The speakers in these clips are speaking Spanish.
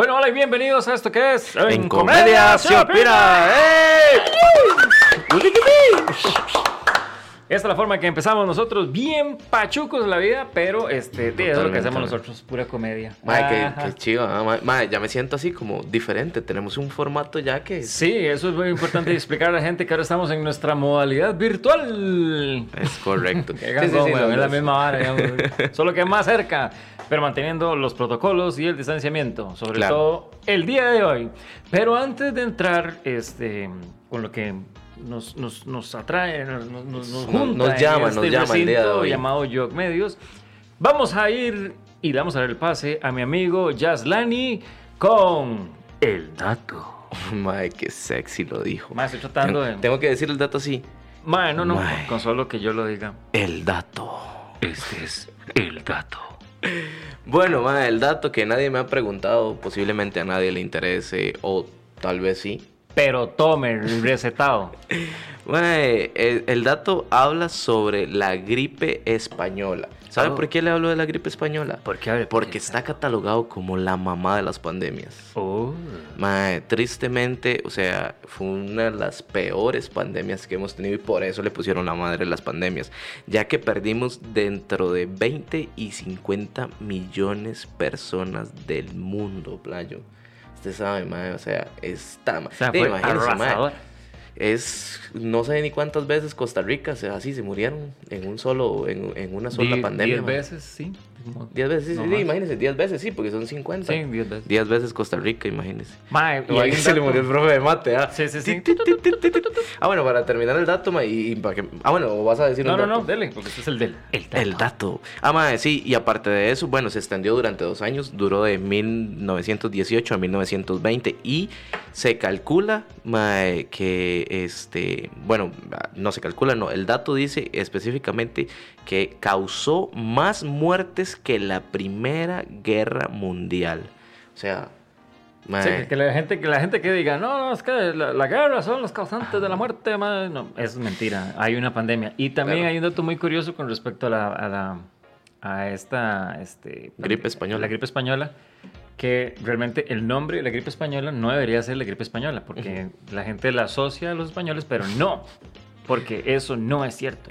Bueno, hola y bienvenidos a esto que es En Comedia se opina. ¡Ey! Esta es la forma que empezamos nosotros, bien pachucos la vida, pero este, sí, eso es lo que hacemos nosotros, pura comedia. Mae, qué, chido. ah. Mae, ya me siento así como diferente. Tenemos un formato ya que Sí, eso es muy importante explicar a la gente que ahora estamos en nuestra modalidad virtual. es correcto. Sí, sí, sí, no, es la misma vara, solo que más cerca, pero manteniendo los protocolos y el distanciamiento, sobre Claro. todo el día de hoy. Pero antes de entrar este, con lo que nos, nos, nos atrae, nos, nos, nos Nos- junta nos en llama, este nos llama el día de recinto hoy. llamado Jog Medios, vamos a ir y le vamos a dar el pase a mi amigo Lani con el dato. Mae, qué sexy lo dijo. Más estoy tratando de... Tengo, que decir el dato así. Mae, no, no, con solo que yo lo diga. El dato. Este es el dato. Bueno, el dato que nadie me ha preguntado, posiblemente a nadie le interese, o tal vez sí. Pero tome el recetado. Mae, el, el dato habla sobre la gripe española. ¿Sabe Oh. por qué le hablo de la gripe española? Porque está catalogado como la mamá de las pandemias. Oh. Mae, tristemente, o sea, fue una de las peores pandemias que hemos tenido y por eso le pusieron la madre de las pandemias, ya que perdimos dentro de 20 y 50 millones personas del mundo, playo. Usted sabe, mae, o sea, está... O sea, fue es, no sé ni cuántas veces Costa Rica, o sea, así se murieron en un solo, en, en una sola Die- pandemia. Diez veces, sí. Como- Diez veces, sí, no sí, más. imagínese, 10 veces, sí, porque son 50. Sí, diez veces. 10 veces Costa Rica, imagínese. Mae, y ahí se le murió el profe de mate, ¿ah? Sí, sí, sí. Ah, bueno, para terminar el dato, ma, y, para que... Ah, bueno, ¿o vas a decir No, un no, dato? no, dele, porque este es el del. El dato. El dato. Ah, madre, sí, y aparte de eso, bueno, se extendió durante dos años, duró de 1918 a 1920 y se calcula, mae, que este, bueno, no se calcula, no, el dato dice específicamente que causó más muertes que la Primera Guerra Mundial. O sea, que la gente que la gente que diga, no, no, es que la, la guerra son los causantes de la muerte, mae", no, es mentira, hay una pandemia. Y también Claro. hay un dato muy curioso con respecto a la, a la- a esta este, Gripe española. La gripe española, que realmente el nombre de la gripe española no debería ser la gripe española, porque la gente la asocia a los españoles, pero no, porque eso no es cierto.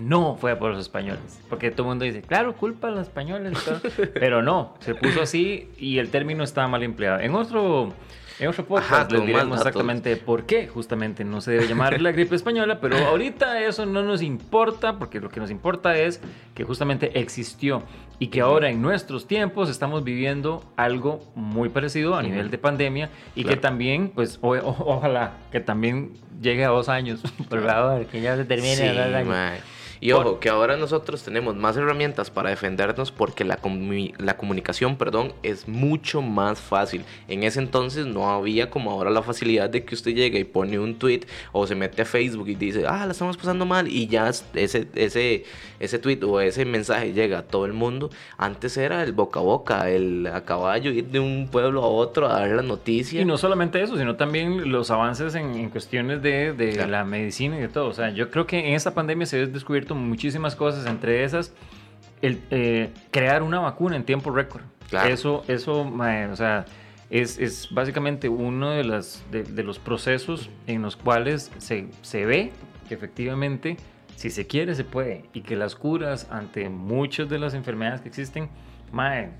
No fue por los españoles, porque todo el mundo dice, claro, culpa a los españoles, todo", pero no, se puso así y el término estaba mal empleado. En otro, en otro podcast Ajá, les diremos exactamente por qué justamente no se debe llamar la gripe española, pero ahorita eso no nos importa, porque lo que nos importa es que justamente existió y que ahora en nuestros tiempos estamos viviendo algo muy parecido a nivel de pandemia y que Claro. también, pues, o- o- ojalá que también llegue a dos años, por favor, que ya se termine Sí, a dos años. Y Por- ojo, que ahora nosotros tenemos más herramientas para defendernos porque la, comu- la comunicación, perdón, es mucho más fácil. En ese entonces no había como ahora la facilidad de que usted llega y pone un tweet o se mete a Facebook y dice, ah, la estamos pasando mal y ya es- ese, ese, ese tweet o ese mensaje llega a todo el mundo. Antes era el boca a boca, el a caballo, ir de un pueblo a otro a dar la noticia. Y no solamente eso, sino también los avances en, en cuestiones de, de Claro. la medicina y de todo. O sea, yo creo que en esta pandemia se han descubierto muchísimas cosas, entre esas, el eh, crear una vacuna en tiempo récord. Claro. Eso, eso, mae, o sea, es, es básicamente uno de, las, de, de los procesos en los cuales se, se ve que efectivamente, si se quiere, se puede. Y que las curas ante muchas de las enfermedades que existen, mae,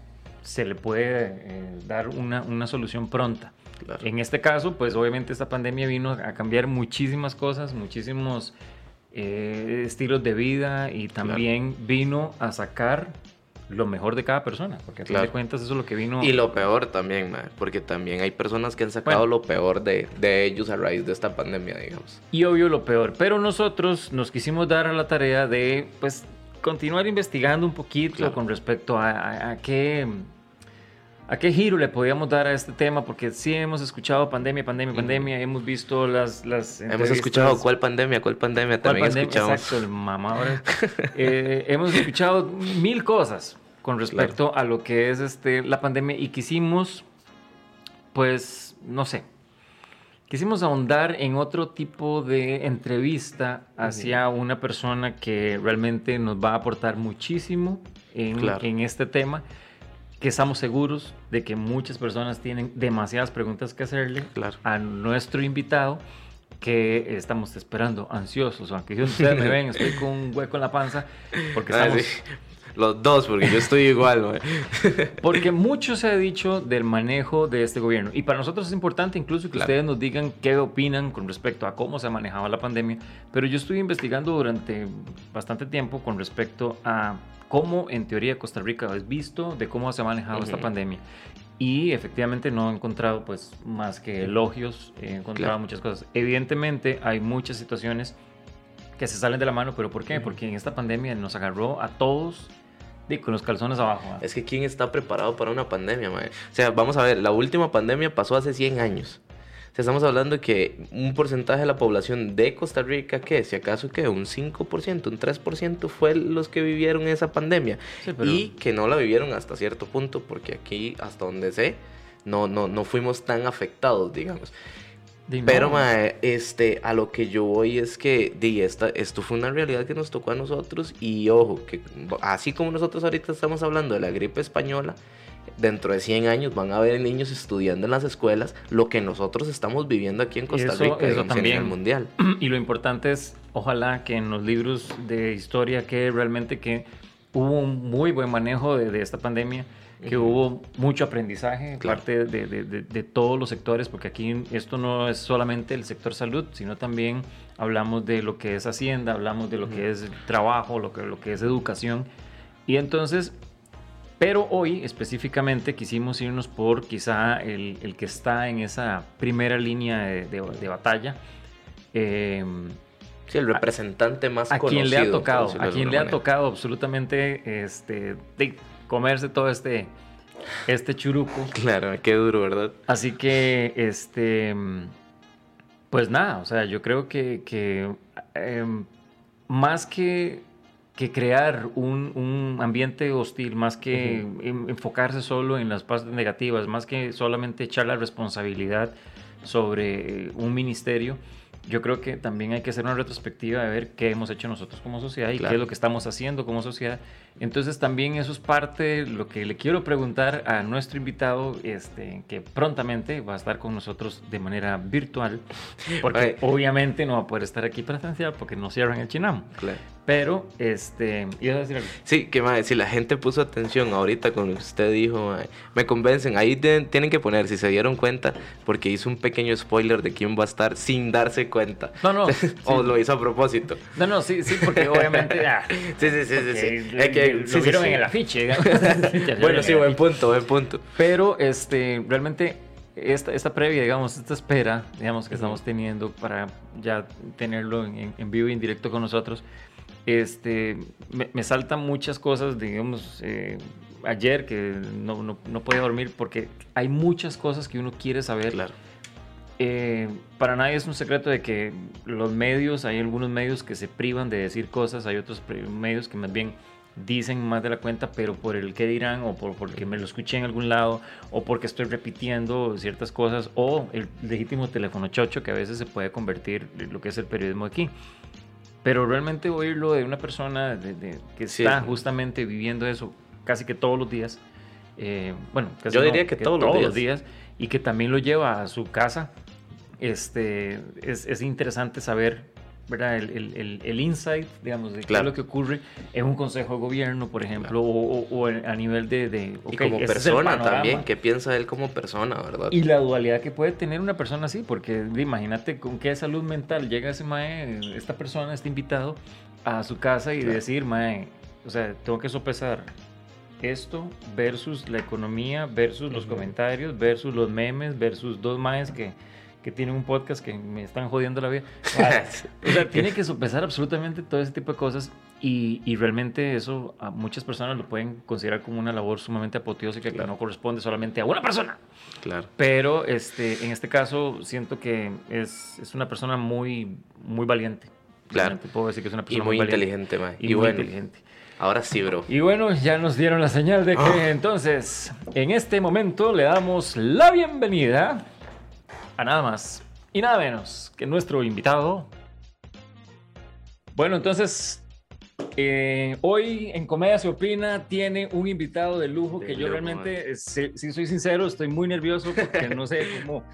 se le puede eh, dar una, una solución pronta. Claro. En este caso, pues obviamente esta pandemia vino a cambiar muchísimas cosas, muchísimos eh, estilos de vida y también vino a sacar lo mejor de cada persona, porque a fin Claro. de cuentas eso es lo que vino... Y lo peor también, porque también hay personas que han sacado Bueno. lo peor de, de ellos a raíz de esta pandemia, digamos. Y obvio lo peor. Pero nosotros nos quisimos dar a la tarea de, pues, continuar investigando un poquito Claro. con respecto a, a- a qué... ¿A qué giro le podíamos dar a este tema? Porque sí hemos escuchado pandemia, pandemia, Ujú. pandemia, hemos visto las... las Hemos escuchado cuál pandemia, cuál pandemia, ¿Cuál también pandemia? escuchamos. Exacto, el mamador. Eh, hemos escuchado mil cosas con respecto a lo que es este, la pandemia y quisimos, pues, no sé, quisimos ahondar en otro tipo de entrevista hacia una persona que realmente nos va a aportar muchísimo en, Claro. en este tema, que estamos seguros de que muchas personas tienen demasiadas preguntas que hacerle Claro. a nuestro invitado que estamos esperando ansiosos, aunque ustedes me ven, estoy con un hueco en la panza, porque Ah, estamos... sí. Los dos, porque yo estoy igual, mae. Porque mucho se ha dicho del manejo de este gobierno. Y para nosotros es importante incluso que Claro. ustedes nos digan qué opinan con respecto a cómo se ha manejado la pandemia. Pero yo estuve investigando durante bastante tiempo con respecto a cómo en teoría Costa Rica es visto de cómo se ha manejado esta Ujú. pandemia. Y efectivamente no he encontrado pues más que elogios, he encontrado Claro. muchas cosas. Evidentemente hay muchas situaciones que se salen de la mano, pero ¿por qué? Porque en esta pandemia nos agarró a todos de, con los calzones abajo. Es que ¿quién está preparado para una pandemia, mae? O sea, vamos a ver, la última pandemia pasó hace 100 años. O sea, estamos hablando que un porcentaje de la población de Costa Rica, ¿qué? Si acaso que un 5%, un 3% fue los que vivieron esa pandemia. Sí, pero- Y que no la vivieron hasta cierto punto, porque aquí, hasta donde sé, no, no, no fuimos tan afectados, digamos. Pero, mae, este, a lo que yo voy es que, di, esta, esto fue una realidad que nos tocó a nosotros y ojo, que así como nosotros ahorita estamos hablando de la gripe española, dentro de 100 años van a haber niños estudiando en las escuelas lo que nosotros estamos viviendo aquí en Costa Eso- Rica, eso digamos, a nivel también. mundial. Y lo importante es, ojalá que en los libros de historia que realmente que hubo un muy buen manejo de, de esta pandemia, que hubo mucho aprendizaje Claro. parte de, de- de- de todos los sectores, porque aquí esto no es solamente el sector salud, sino también hablamos de lo que es hacienda, hablamos de lo que es trabajo, lo que, lo que es educación. Y entonces, pero hoy específicamente quisimos irnos por quizá el, el que está en esa primera línea de, batalla. Eh, Sí, el representante más a conocido. quien le ha tocado, a quien le ha tocado absolutamente este, de comerse todo este, este churuco. Claro, qué duro, ¿verdad? Así que, este, pues nada, o sea, yo creo que, que, em, más que, que crear un, un ambiente hostil, más que en- enfocarse solo en las partes negativas, más que solamente echar la responsabilidad sobre un ministerio, yo creo que también hay que hacer una retrospectiva de ver qué hemos hecho nosotros como sociedad y Claro. qué es lo que estamos haciendo como sociedad. Entonces también eso es parte de lo que le quiero preguntar a nuestro invitado, este, que prontamente va a estar con nosotros de manera virtual, porque obviamente no va a poder estar aquí presencial porque no cierran el Chinamo. Claro. Pero, este, ibas a decir algo. Sí, que mae, si la gente puso atención ahorita con lo que usted dijo, mae, me convencen. Ahí de- tienen que poner, si se dieron cuenta, porque hizo un pequeño spoiler de quién va a estar sin darse cuenta. No, no, o sí. lo hizo a propósito. No, no, sí, sí, porque obviamente... ah, Sí, sí, sí, sí. sí. Es que- lo sí, vieron sí. en el afiche. Bueno, sí, buen punto, buen punto. Pero este, realmente esta, esta previa, digamos, esta espera, digamos, que estamos teniendo para ya tenerlo en, en vivo y en directo con nosotros, este, me, me saltan muchas cosas, digamos, eh, ayer que no, no, no podía dormir porque hay muchas cosas que uno quiere saber. Claro. Eh, para nadie es un secreto de que los medios, hay algunos medios que se privan de decir cosas, hay otros medios que más bien dicen más de la cuenta, pero por el que dirán o por porque me lo escuché en algún lado o porque estoy repitiendo ciertas cosas o el legítimo teléfono chocho que a veces se puede convertir en lo que es el periodismo aquí. Pero realmente oírlo de una persona de- de- que Sí. está justamente viviendo eso casi que todos los días, eh, bueno, casi Yo no, diría que todos los días y que también lo lleva a su casa, este, es, es interesante saber ¿verdad? El, el, el, el insight, digamos, de qué Claro. es lo que ocurre en un consejo de gobierno, por ejemplo, o, o- o a nivel de... de y ok, como persona también, ¿qué piensa él como persona, verdad? Y la dualidad que puede tener una persona así, porque imagínate con qué salud mental llega ese mae, esta persona, este invitado, a su casa y Claro. decir, mae, o sea, tengo que sopesar esto versus la economía, versus los Ujú. comentarios, versus los memes, versus dos maes que, que tienen un podcast que me están jodiendo la vida. O sea, tiene que sopesar absolutamente todo ese tipo de cosas y, y realmente eso a muchas personas lo pueden considerar como una labor sumamente apoteósica que Claro. no corresponde solamente a una persona. Claro. Pero este, en este caso siento que es, es una persona muy, muy valiente. Claro. Puedo decir que es una Y persona muy valiente inteligente, mae. Y, Y, muy bueno, inteligente. ahora sí, bro. Y bueno, ya nos dieron la señal de que Ah. entonces, en este momento le damos la bienvenida a nada más y nada menos que nuestro invitado. Bueno, entonces, eh, hoy en Comedia se opina tiene un invitado de lujo que yo realmente, eh, si, soy sincero, estoy muy nervioso porque no sé cómo...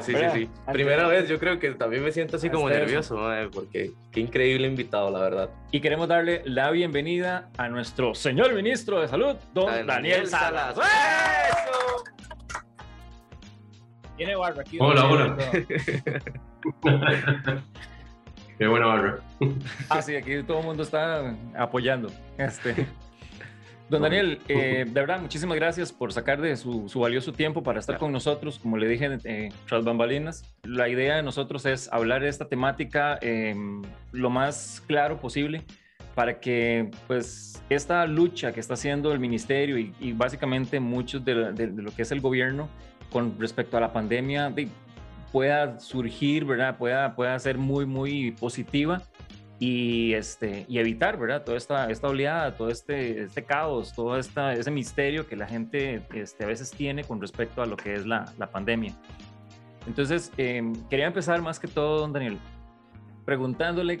sí, sí, sí. Primera vez yo creo que también me siento así como nervioso, porque qué increíble invitado, la verdad. Y queremos darle la bienvenida a nuestro señor ministro de Salud, don Daniel, Salas. Tiene barba aquí. Hola, hola. Qué buena barra. Ah, sí, aquí todo el mundo está apoyando. Este. Don Daniel, eh, de verdad, muchísimas gracias por sacar de su, valioso tiempo para estar con nosotros. Como le dije eh, tras bambalinas, la idea de nosotros es hablar de esta temática em, lo más claro posible para que pues esta lucha que está haciendo el ministerio y, básicamente muchos de, de, lo que es el gobierno con respecto a la pandemia pueda surgir, ¿verdad? Pueda, pueda ser muy, muy positiva y, este, y evitar, ¿verdad? Toda esta, esta oleada, todo este, este caos, todo esta, ese misterio que la gente este, a veces tiene con respecto a lo que es la, la pandemia. Entonces, em, quería empezar más que todo, don Daniel, preguntándole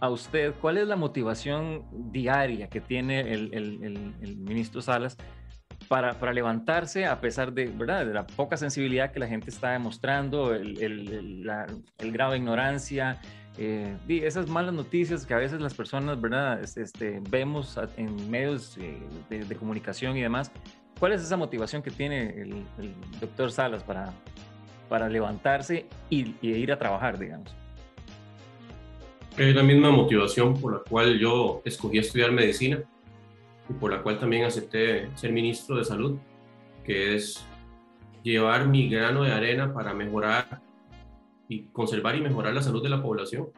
a usted cuál es la motivación diaria que tiene el, el, el ministro Salas para, para, levantarse a pesar de, ¿verdad? de la poca sensibilidad que la gente está demostrando, el, el, el grado de ignorancia, eh, esas malas noticias que a veces las personas ¿verdad? Este, vemos en medios eh, de, comunicación y demás. ¿Cuál es esa motivación que tiene el, doctor Salas para, para levantarse y, y ir a trabajar, digamos? Es la misma motivación por la cual yo escogí estudiar medicina y por la cual también acepté ser ministro de salud, que es llevar mi grano de arena para mejorar y conservar y mejorar la salud de la población.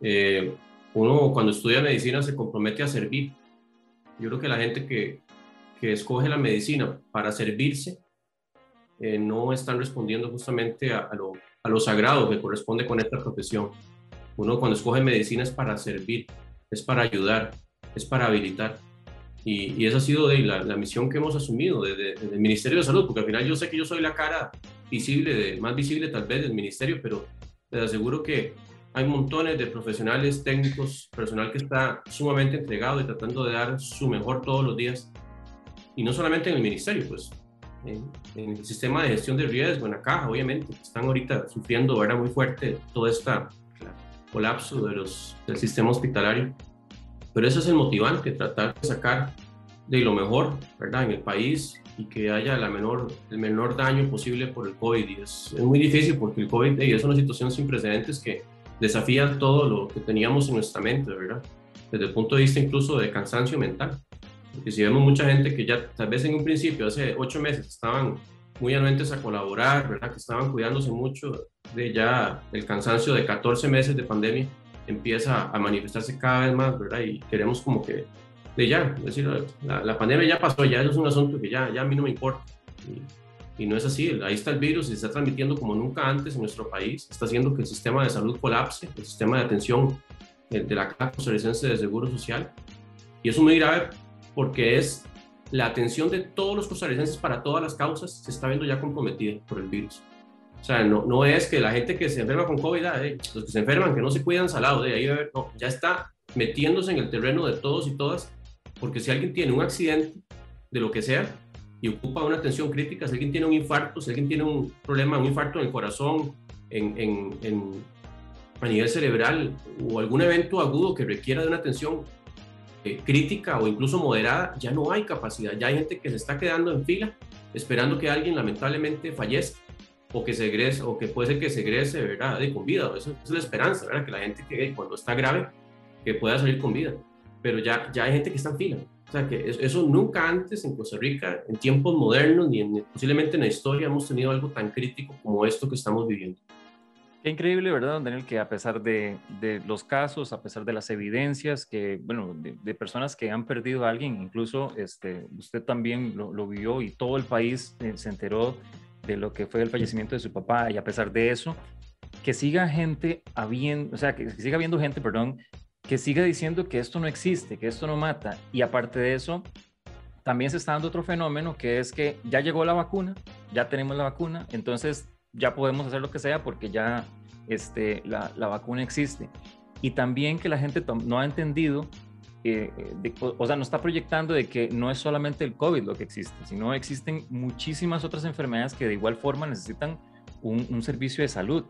Eh, uno cuando estudia medicina se compromete a servir. Yo creo que la gente que, que escoge la medicina para servirse eh, no están respondiendo justamente a, lo, a lo sagrado que corresponde con esta profesión. Uno cuando escoge medicina es para servir, es para ayudar, es para habilitar. Y, y esa ha sido de la, la, misión que hemos asumido desde, el Ministerio de Salud, porque al final yo sé que yo soy la cara visible, de, más visible tal vez del Ministerio, pero les aseguro que hay montones de profesionales, técnicos, personal que está sumamente entregado y tratando de dar su mejor todos los días. Y no solamente en el Ministerio, pues en, el sistema de gestión de riesgo, en la caja, obviamente, están ahorita sufriendo ¿verdad? muy fuerte todo este colapso de los, del sistema hospitalario. Pero eso es el motivante, tratar de sacar de lo mejor, ¿verdad? En el país y que haya la menor, el menor daño posible por el COVID. Y es, es muy difícil porque el COVID es una situación sin precedentes que desafía todo lo que teníamos en nuestra mente, ¿verdad? Desde el punto de vista incluso de cansancio mental. Porque si vemos mucha gente que ya tal vez en un principio, hace ocho meses, estaban muy anuentes a colaborar, ¿verdad? Que estaban cuidándose mucho de ya el cansancio de 14 meses de pandemia empieza a manifestarse cada vez más, ¿verdad? Y queremos como que, de ya, es decir, la, pandemia ya pasó, ya es un asunto que ya, ya a mí no me importa. Y, y, no es así, ahí está el virus y se está transmitiendo como nunca antes en nuestro país, está haciendo que el sistema de salud colapse, el sistema de atención de la Caja Costarricense de Seguro Social. Y eso es muy grave porque es la atención de todos los costarricenses para todas las causas se está viendo ya comprometida por el virus. O sea, no, es que la gente que se enferma con COVID, ah, los que se enferman, que no se cuidan salado, de ahí ya está metiéndose en el terreno de todos y todas, porque si alguien tiene un accidente, de lo que sea, y ocupa una atención crítica, si alguien tiene un infarto, si alguien tiene un problema, un infarto en el corazón, en, en, a nivel cerebral, o algún evento agudo que requiera de una atención eh, crítica o incluso moderada, ya no hay capacidad, ya hay gente que se está quedando en fila esperando que alguien lamentablemente fallezca o que se egrese, o que puede ser que se egrese, ¿verdad? De con vida. Eso, es la esperanza, ¿verdad? Que la gente que cuando está grave, que pueda salir con vida. Pero ya, ya hay gente que está en fila. O sea, que eso, nunca antes en Costa Rica, en tiempos modernos, ni en, posiblemente en la historia, hemos tenido algo tan crítico como esto que estamos viviendo. Qué increíble, ¿verdad, don Daniel? Que a pesar de, de, los casos, a pesar de las evidencias, que, bueno, de, personas que han perdido a alguien, incluso este, usted también lo, lo vio y todo el país eh, se enteró de lo que fue el fallecimiento de su papá y a pesar de eso, que siga gente habiendo, o sea, que siga habiendo gente, perdón, que siga diciendo que esto no existe, que esto no mata. Y aparte de eso, también se está dando otro fenómeno que es que ya llegó la vacuna, ya tenemos la vacuna, entonces ya podemos hacer lo que sea porque ya este, la, la vacuna existe. Y también que la gente no ha entendido eh, o, sea, no está proyectando de que no es solamente el COVID lo que existe, sino existen muchísimas otras enfermedades que de igual forma necesitan un, servicio de salud.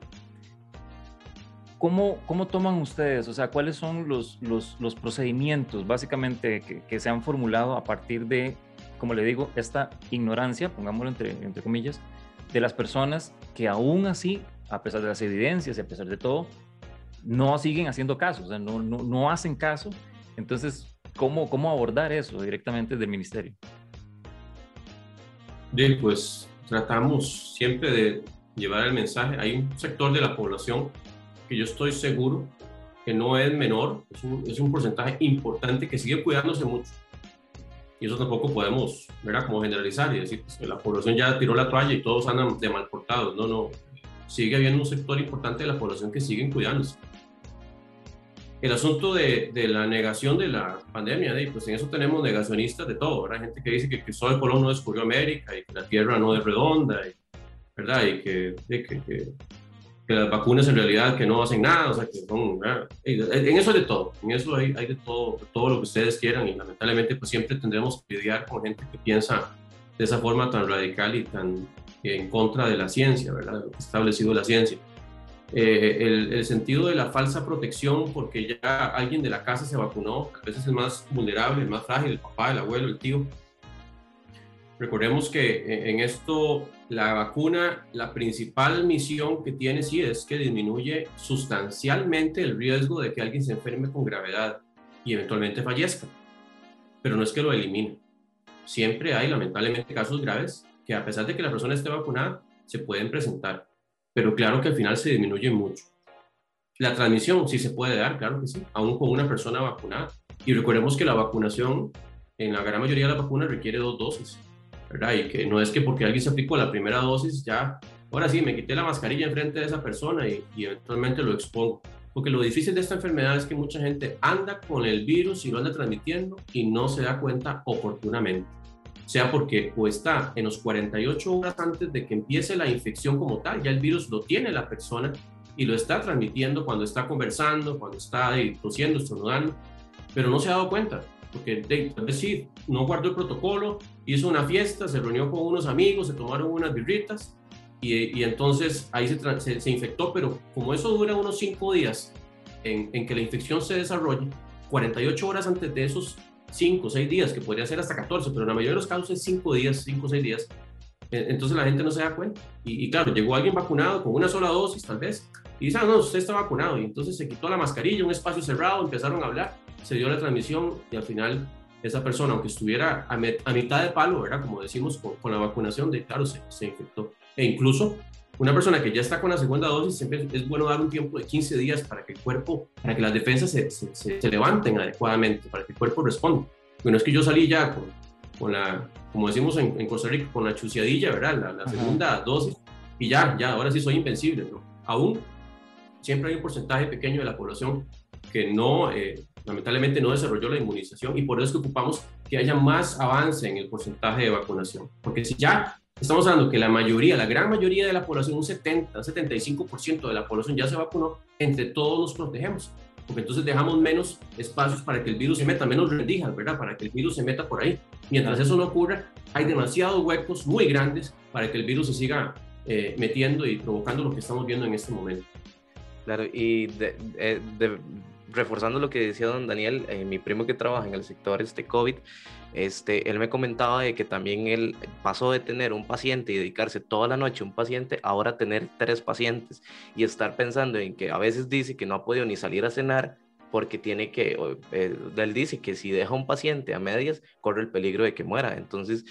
¿Cómo, ¿Cómo, toman ustedes? O sea, ¿cuáles son los, los, los procedimientos básicamente que, que, se han formulado a partir de, como le digo, esta ignorancia, pongámoslo entre, entre comillas, de las personas que aún así, a pesar de las evidencias a pesar de todo, no siguen haciendo caso, o sea, no, no, no hacen caso entonces, ¿cómo, cómo abordar eso directamente del ministerio? Bien, pues tratamos siempre de llevar el mensaje. Hay un sector de la población que yo estoy seguro que no es menor, es un, es un porcentaje importante que sigue cuidándose mucho. Y eso tampoco podemos, ¿verdad? Como generalizar y decir pues, que la población ya tiró la toalla y todos andan de mal portados. No, no. Sigue habiendo un sector importante de la población que siguen cuidándose el asunto de, de, la negación de la pandemia, pues en eso tenemos negacionistas de todo, ¿verdad? Gente que dice que Cristóbal Colón no descubrió América y que la Tierra no es redonda, ¿verdad? Y que, que, que, las vacunas en realidad que no hacen nada, o sea, que son, en eso hay de todo, en eso hay, hay de todo, todo lo que ustedes quieran y lamentablemente pues siempre tendremos que lidiar con gente que piensa de esa forma tan radical y tan en contra de la ciencia, ¿verdad? Lo que ha establecido la ciencia. Eh, el, sentido de la falsa protección porque ya alguien de la casa se vacunó, a veces es más vulnerable, el más frágil, el papá, el abuelo, el tío. Recordemos que eh, en esto la vacuna, la principal misión que tiene sí es que disminuye sustancialmente el riesgo de que alguien se enferme con gravedad y eventualmente fallezca, pero no es que lo elimine. Siempre hay lamentablemente casos graves que a pesar de que la persona esté vacunada, se pueden presentar pero claro que al final se disminuye mucho. La transmisión sí se puede dar, claro que sí, aún con una persona vacunada. Y recordemos que la vacunación, en la gran mayoría de las vacunas, requiere dos dosis, ¿verdad? Y que no es que porque alguien se aplicó la primera dosis, ya, ahora sí, me quité la mascarilla enfrente de esa persona y, y eventualmente lo expongo. Porque lo difícil de esta enfermedad es que mucha gente anda con el virus y lo anda transmitiendo y no se da cuenta oportunamente sea porque o está en los 48 horas antes de que empiece la infección como tal, ya el virus lo tiene la persona y lo está transmitiendo cuando está conversando, cuando está tosiendo, estornudando, pero no se ha dado cuenta, porque tal vez sí, no guardó el protocolo, hizo una fiesta, se reunió con unos amigos, se tomaron unas birritas y, y entonces ahí se, se, infectó, pero como eso dura unos 5 días en, en que la infección se desarrolle, 48 horas antes de esos 5 o 6 días, que podría ser hasta 14, pero en la mayoría de los casos es 5 días, 5 o 6 días. E, entonces la gente no se da cuenta. Y, claro, llegó alguien vacunado con una sola dosis tal vez, y dice, ah, no, usted está vacunado. Y entonces se quitó la mascarilla, un espacio cerrado, empezaron a hablar, se dio la transmisión y al final esa persona, aunque estuviera a, mitad de palo, ¿verdad? Como decimos, con, la vacunación, de, claro, se, se infectó. E incluso una persona que ya está con la segunda dosis, siempre es bueno dar un tiempo de 15 días para que el cuerpo, para que las defensas se, se, levanten adecuadamente, para que el cuerpo responda. Bueno, es que yo salí ya con, con la, como decimos en, Costa Rica, con la chuciadilla, ¿verdad? La, segunda dosis, y ya, ya, ahora sí soy invencible, ¿no? Aún, siempre hay un porcentaje pequeño de la población que no, eh, lamentablemente no desarrolló la inmunización y por eso es que ocupamos que haya más avance en el porcentaje de vacunación. Porque si ya estamos hablando que la mayoría, la gran mayoría de la población, un 70, 75% de la población ya se vacunó, entre todos nos protegemos. Porque entonces dejamos menos espacios para que el virus se meta, menos rendijas, ¿verdad? Para que el virus se meta por ahí. Mientras eso no ocurra, hay demasiados huecos muy grandes para que el virus se siga eh, metiendo y provocando lo que estamos viendo en este momento. Claro, y de, reforzando lo que decía don Daniel, eh, mi primo que trabaja en el sector este COVID, este, él me comentaba de que también él pasó de tener un paciente y dedicarse toda la noche a un paciente, ahora tener tres pacientes y estar pensando en que a veces dice que no ha podido ni salir a cenar porque tiene que, eh, él dice que si deja un paciente a medias, corre el peligro de que muera. Entonces,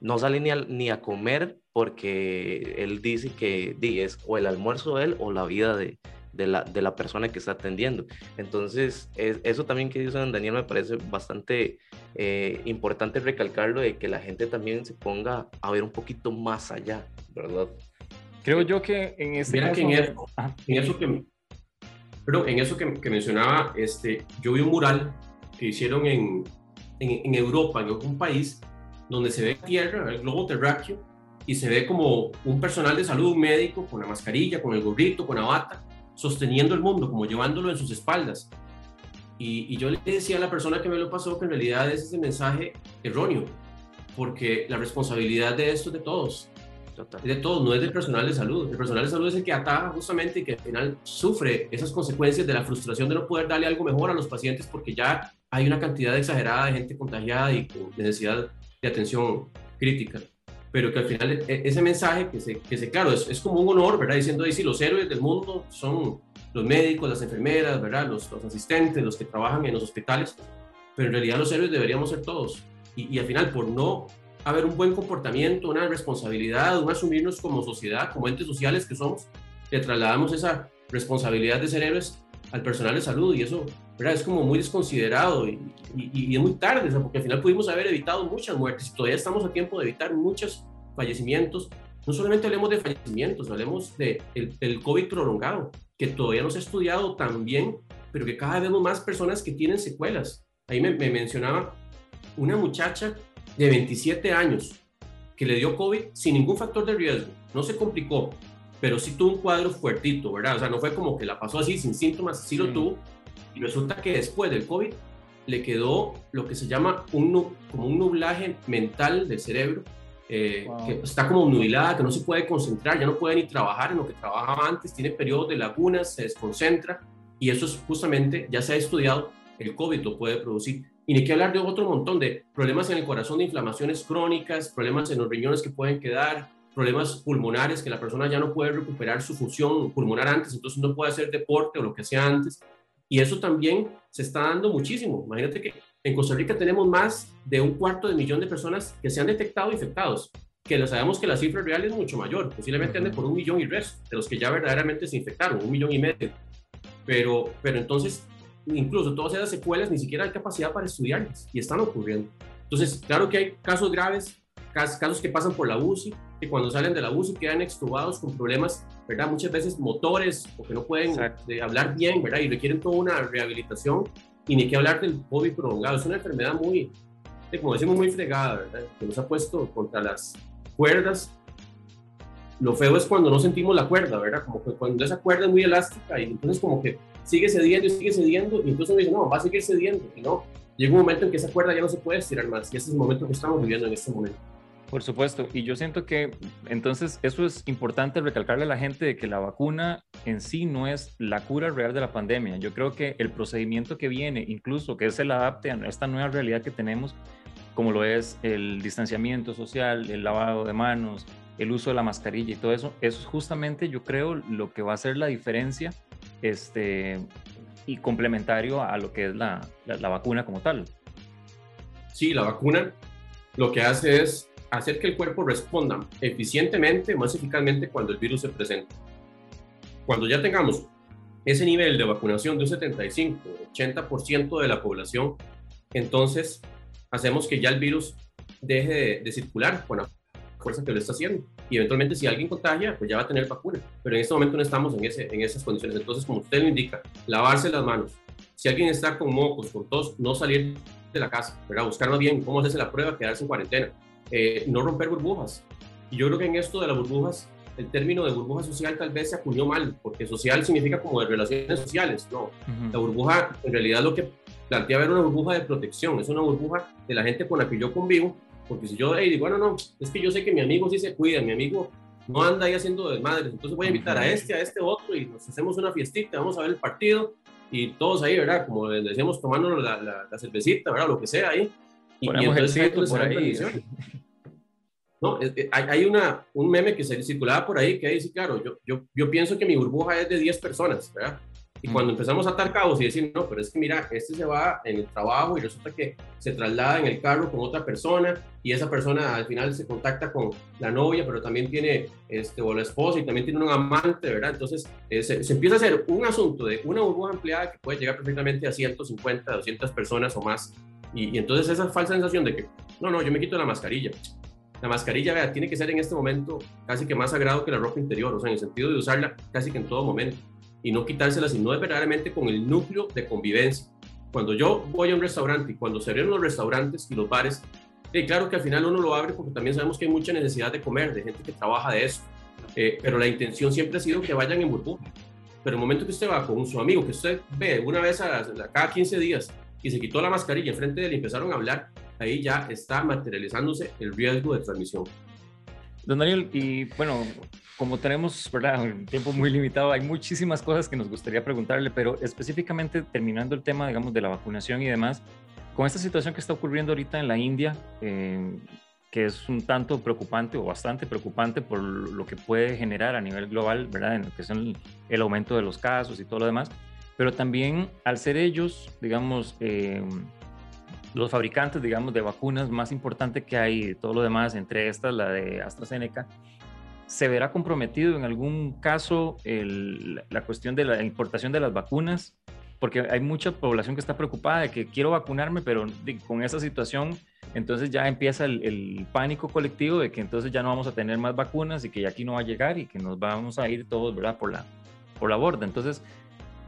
no sale ni a, ni a comer porque él dice que es o el almuerzo de él o la vida de, de la, de la persona que está atendiendo. Entonces, eso también que dice Daniel me parece bastante eh, importante recalcarlo de que la gente también se ponga a ver un poquito más allá, ¿verdad? Creo yo que en ese caso... en, eso que, pero en eso que, que, mencionaba, este, yo vi un mural que hicieron en, en, en Europa, en algún país, donde se ve tierra, el globo terráqueo, y se ve como un personal de salud, un médico, con la mascarilla, con el gorrito, con la bata, sosteniendo el mundo, como llevándolo en sus espaldas. Y, yo le decía a la persona que me lo pasó que en realidad es ese mensaje erróneo, porque la responsabilidad de esto es de todos. Es de todos, no es del personal de salud. El personal de salud es el que ataja justamente y que al final sufre esas consecuencias de la frustración de no poder darle algo mejor a los pacientes porque ya hay una cantidad exagerada de gente contagiada y con necesidad de atención crítica. Pero que al final e, ese mensaje, que se, que se claro, es, es como un honor, ¿verdad? Diciendo ahí, sí, los héroes del mundo son los médicos, las enfermeras, ¿verdad? Los, los, asistentes, los que trabajan en los hospitales, pero en realidad los héroes deberíamos ser todos. Y, y, al final, por no haber un buen comportamiento, una responsabilidad, un asumirnos como sociedad, como entes sociales que somos, le trasladamos esa responsabilidad de ser héroes al personal de salud y eso ¿verdad? es como muy desconsiderado y, y, y es muy tarde, porque al final pudimos haber evitado muchas muertes y todavía estamos a tiempo de evitar muchos fallecimientos. No solamente hablemos de fallecimientos, hablemos de el, COVID prolongado, que todavía no se ha estudiado tan bien, pero que cada vez vemos más personas que tienen secuelas. Ahí me, mencionaba una muchacha de 27 años que le dio COVID sin ningún factor de riesgo, no se complicó, pero sí tuvo un cuadro fuertito, ¿verdad? O sea, no fue como que la pasó así sin síntomas, sí lo tuvo, y resulta que después del COVID le quedó lo que se llama un, como un nublaje mental del cerebro, eh, que está como nubilada, que no se puede concentrar, ya no puede ni trabajar en lo que trabajaba antes, tiene periodos de lagunas, se desconcentra y eso es justamente, ya se ha estudiado, el COVID lo puede producir. Y ni que hablar de otro montón de problemas en el corazón, de inflamaciones crónicas, problemas en los riñones que pueden quedar, problemas pulmonares, que la persona ya no puede recuperar su función pulmonar antes, entonces no puede hacer deporte o lo que sea antes. Y eso también se está dando muchísimo. Imagínate que en Costa Rica tenemos más de un cuarto de millón de personas que se han detectado infectados, que lo sabemos que la cifra real es mucho mayor, posiblemente ande por un millón y resto de los que ya verdaderamente se infectaron, un millón y medio. Pero, pero entonces, incluso todas esas secuelas ni siquiera hay capacidad para estudiarlas y están ocurriendo. Entonces, claro que hay casos graves, casos que pasan por la UCI, que cuando salen de la UCI quedan extubados con problemas, ¿verdad? Muchas veces motores o que no pueden hablar bien, ¿verdad? Y requieren toda una rehabilitación y ni que hablar del COVID prolongado. Es una enfermedad muy, como decimos, muy fregada, ¿verdad? Que nos ha puesto contra las cuerdas. Lo feo es cuando no sentimos la cuerda, ¿verdad? Como que cuando esa cuerda es muy elástica y entonces como que sigue cediendo y sigue cediendo y entonces uno dice, no, va a seguir cediendo. Y no, llega un momento en que esa cuerda ya no se puede estirar más y ese es el momento que estamos viviendo en este momento. Por supuesto, y yo siento que entonces eso es importante recalcarle a la gente de que la vacuna en sí no es la cura real de la pandemia. Yo creo que el procedimiento que viene, incluso que es el adapte a esta nueva realidad que tenemos, como lo es el distanciamiento social, el lavado de manos, el uso de la mascarilla y todo eso, eso es justamente yo creo lo que va a hacer la diferencia este, y complementario a lo que es la, la, la vacuna como tal. Sí, la vacuna lo que hace es hacer que el cuerpo responda eficientemente, más eficazmente cuando el virus se presenta. Cuando ya tengamos ese nivel de vacunación de un 75, 80% de la población, entonces hacemos que ya el virus deje de, circular con la fuerza que lo está haciendo. Y eventualmente si alguien contagia, pues ya va a tener vacuna. Pero en este momento no estamos en, ese, en esas condiciones. Entonces, como usted lo indica, lavarse las manos. Si alguien está con mocos, con tos, no salir de la casa, ¿verdad? buscar más bien cómo hacerse la prueba, quedarse en cuarentena. Eh, no romper burbujas. Y yo creo que en esto de las burbujas, el término de burbuja social tal vez se acuñó mal, porque social significa como de relaciones sociales, no. La burbuja en realidad lo que plantea ver una burbuja de protección, es una burbuja de la gente con la que yo convivo, porque si yo digo, bueno, no, es que yo sé que mi amigo sí se cuida, mi amigo no anda ahí haciendo desmadres, entonces voy a invitar a este, a este otro y nos hacemos una fiestita, vamos a ver el partido y todos ahí, ¿verdad? Como decíamos, tomando la, la, cervecita, ¿verdad? Lo que sea ahí. Y, entonces, el por ahí. No, hay una, un meme que se circulaba por ahí que dice, claro, yo, yo, yo pienso que mi burbuja es de 10 personas, ¿verdad? Y cuando empezamos a atar cabos y decir, no, pero es que mira, este se va en el trabajo y resulta que se traslada en el carro con otra persona y esa persona al final se contacta con la novia, pero también tiene, este, o la esposa y también tiene un amante, ¿verdad? Entonces eh, se, empieza a hacer un asunto de una burbuja ampliada que puede llegar perfectamente a 150, 200 personas o más. Y, y entonces esa falsa sensación de que, no, no, yo me quito la mascarilla la mascarilla, vea, tiene que ser en este momento casi que más sagrado que la ropa interior, o sea, en el sentido de usarla casi que en todo momento y no quitársela, sino verdaderamente con el núcleo de convivencia. Cuando yo voy a un restaurante y cuando se abren los restaurantes y los bares, eh, claro que al final uno lo abre porque también sabemos que hay mucha necesidad de comer, de gente que trabaja de eso, eh, pero la intención siempre ha sido que vayan en burbuja. Pero el momento que usted va con su amigo, que usted ve una vez a, a cada 15 días y se quitó la mascarilla enfrente de él y empezaron a hablar, ahí ya está materializándose el riesgo de transmisión. Don Daniel, y bueno, como tenemos ¿verdad? un tiempo muy limitado, hay muchísimas cosas que nos gustaría preguntarle, pero específicamente terminando el tema, digamos, de la vacunación y demás, con esta situación que está ocurriendo ahorita en la India, eh, que es un tanto preocupante o bastante preocupante por lo que puede generar a nivel global, ¿verdad? En lo que es el, el aumento de los casos y todo lo demás, pero también al ser ellos, digamos, eh, los fabricantes, digamos, de vacunas más importantes que hay, todo lo demás, entre estas la de AstraZeneca, ¿se verá comprometido en algún caso la cuestión de la importación de las vacunas? Porque hay mucha población que está preocupada de que quiero vacunarme, pero con esa situación, entonces ya empieza el, pánico colectivo de que entonces ya no vamos a tener más vacunas y que ya aquí no va a llegar y que nos vamos a ir todos, ¿verdad? Por la, por la borda. Entonces,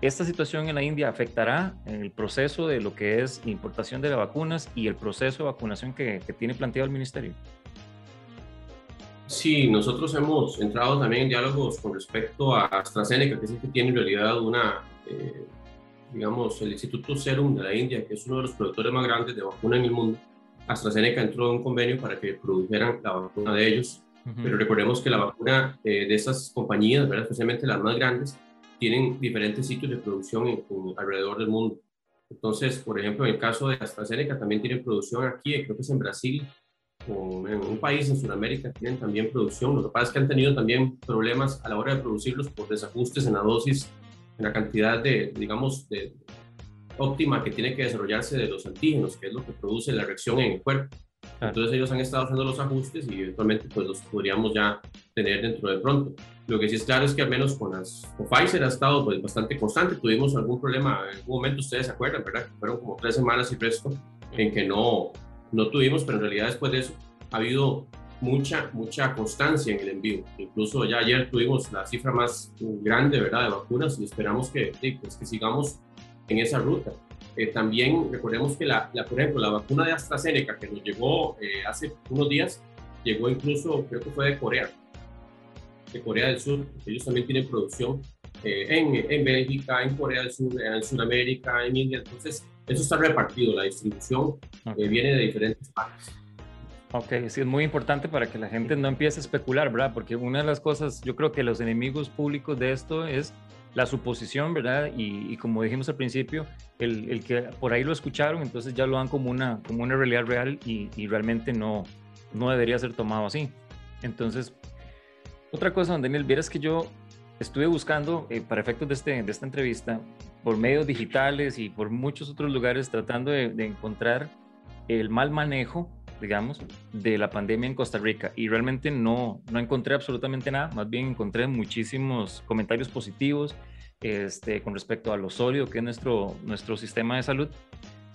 esta situación en la India afectará el proceso de lo que es importación de las vacunas y el proceso de vacunación que, tiene planteado el ministerio. Sí, nosotros hemos entrado también en diálogos con respecto a AstraZeneca, que es el que tiene en realidad una, eh, digamos, el Instituto Serum de la India, que es uno de los productores más grandes de vacuna en el mundo. AstraZeneca entró en un convenio para que produjeran la vacuna de ellos, pero recordemos que la vacuna eh, de esas compañías, especialmente las más grandes, tienen diferentes sitios de producción en, alrededor del mundo. Entonces, por ejemplo, en el caso de AstraZeneca también tienen producción aquí, creo que es en Brasil, o en un país en Sudamérica tienen también producción. Lo que pasa es que han tenido también problemas a la hora de producirlos por desajustes en la dosis, en la cantidad de, digamos, de, óptima que tiene que desarrollarse de los antígenos, que es lo que produce la reacción en el cuerpo. Entonces ellos han estado haciendo los ajustes y eventualmente pues los podríamos ya tener dentro de pronto. Lo que sí es claro es que al menos con, las, Pfizer ha estado pues, bastante constante. Tuvimos algún problema en algún momento, ustedes se acuerdan, ¿verdad? Fueron como tres semanas y resto en que no, no tuvimos, pero en realidad después de eso ha habido mucha, mucha constancia en el envío. Incluso ya ayer tuvimos la cifra más grande, ¿verdad?, de vacunas y esperamos que, pues, que sigamos en esa ruta. Eh, también recordemos que, la, la, por ejemplo, la vacuna de AstraZeneca que nos llegó eh, hace unos días, llegó incluso, creo que fue de Corea, de Corea del Sur, ellos también tienen producción eh, en, en Bélgica, en Corea del Sur, en Sudamérica, en India, entonces eso está repartido, la distribución viene de diferentes partes. Ok, sí, es muy importante para que la gente no empiece a especular, ¿verdad? Porque una de las cosas, yo creo que los enemigos públicos de esto es la suposición, ¿verdad? Y, como dijimos al principio, el, que por ahí lo escucharon, entonces ya lo dan como una, como una realidad real y, realmente no, no debería ser tomado así. Entonces, otra cosa, don Daniel, vieras que yo estuve buscando, eh, para efectos de, este, de esta entrevista, por medios digitales y por muchos otros lugares, tratando de encontrar el mal manejo digamos, de la pandemia en Costa Rica. Y realmente no, no encontré absolutamente nada, más bien encontré muchísimos comentarios positivos este, con respecto a lo sólido que es nuestro, nuestro sistema de salud,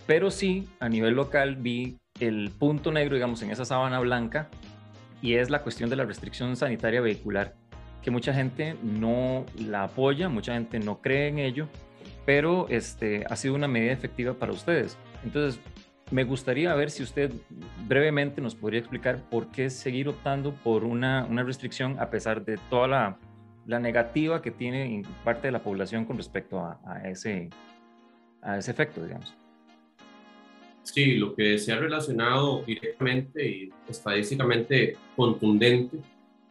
pero sí a nivel local vi el punto negro, digamos, en esa sábana blanca y es la cuestión de la restricción sanitaria vehicular, que mucha gente no la apoya, mucha gente no cree en ello, pero este, ha sido una medida efectiva para ustedes. Entonces, me gustaría ver si usted brevemente nos podría explicar por qué seguir optando por una, una restricción a pesar de toda la, la, negativa que tiene parte de la población con respecto a, ese, a ese efecto, digamos. Sí, lo que se ha relacionado directamente y estadísticamente contundente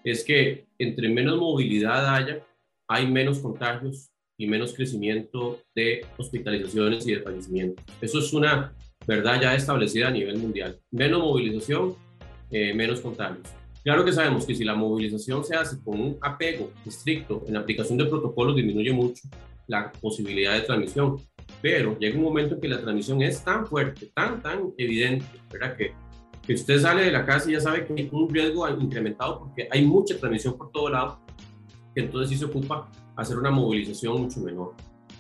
es que entre menos movilidad haya, hay menos contagios y menos crecimiento de hospitalizaciones y de fallecimientos. Eso es una ¿verdad? Ya establecida a nivel mundial. Menos movilización, eh, menos contagios. Claro que sabemos que si la movilización se hace con un apego estricto en la aplicación de protocolos, disminuye mucho la posibilidad de transmisión. Pero llega un momento en que la transmisión es tan fuerte, tan, tan evidente, ¿verdad? Que, que usted sale de la casa y ya sabe que hay un riesgo incrementado porque hay mucha transmisión por todo lado, que entonces sí se ocupa hacer una movilización mucho menor.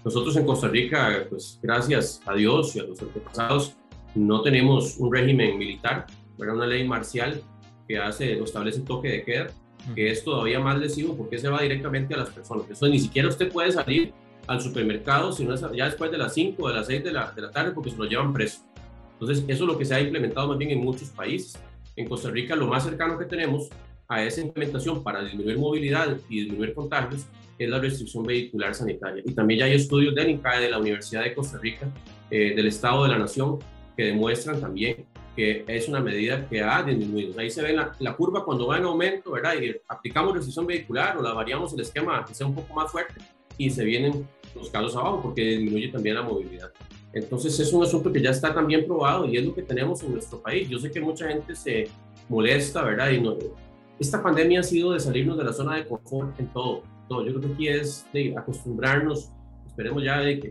Nosotros en Costa Rica, pues gracias a Dios y a los antepasados, no tenemos un régimen militar, pero una ley marcial que hace o establece toque de queda, que es todavía más lesivo porque se va directamente a las personas. Eso ni siquiera usted puede salir al supermercado sino ya después de las 5 o de las 6 de la, de la tarde porque se lo llevan preso. Entonces, eso es lo que se ha implementado más bien en muchos países. En Costa Rica, lo más cercano que tenemos a esa implementación para disminuir movilidad y disminuir contagios es la restricción vehicular sanitaria. Y también ya hay estudios del INCAE, de la Universidad de Costa Rica, eh, del Estado de la Nación, que demuestran también que es una medida que ha disminuido. Ahí se ve la, la, curva cuando va en aumento, ¿verdad? Y aplicamos restricción vehicular o la variamos el esquema que sea un poco más fuerte y se vienen los casos abajo porque disminuye también la movilidad. Entonces es un asunto que ya está también probado y es lo que tenemos en nuestro país. Yo sé que mucha gente se molesta, ¿verdad? Y no, esta pandemia ha sido de salirnos de la zona de confort en todo. todo. Yo creo que aquí es de acostumbrarnos, esperemos ya de que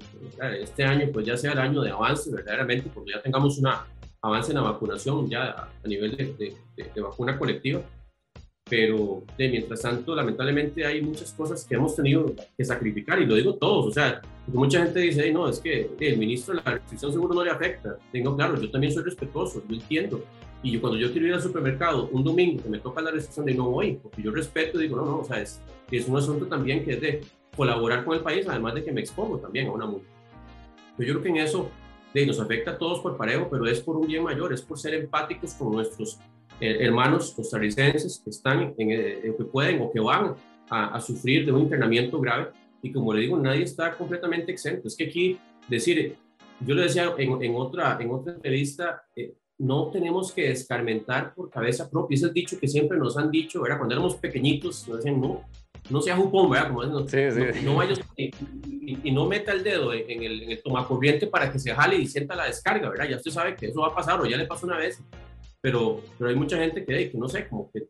este año pues ya sea el año de avance verdaderamente, porque ya tengamos un avance en la vacunación ya a nivel de, de vacuna colectiva pero de mientras tanto, lamentablemente hay muchas cosas que hemos tenido que sacrificar, y lo digo todos, o sea, mucha gente dice, no, es que el ministro la restricción seguro no le afecta. Tengo claro, yo también soy respetuoso, yo entiendo. Y yo, cuando yo quiero ir al supermercado un domingo que me toca la restricción de no voy, porque yo respeto digo, no, no, o sea, es, es un asunto también que es de colaborar con el país, además de que me expongo también a una multa. Yo creo que en eso de, nos afecta a todos por parejo, pero es por un bien mayor, es por ser empáticos con nuestros eh, hermanos costarricenses que están en, eh, que pueden o que van a, sufrir de un internamiento grave y como le digo, nadie está completamente exento. Es que aquí decir, yo le decía en, en otra, en otra entrevista, eh, no tenemos que escarmentar por cabeza propia. Ese es el dicho que siempre nos han dicho, ¿verdad? Cuando éramos pequeñitos, nos decían, no, no sea jupón, ¿verdad? Como no, sí, sí. no, vayas y, y, no meta el dedo en el, en el tomacorriente para que se jale y sienta la descarga, ¿verdad? Ya usted sabe que eso va a pasar o ya le pasó una vez pero, pero hay mucha gente que, que no sé, como que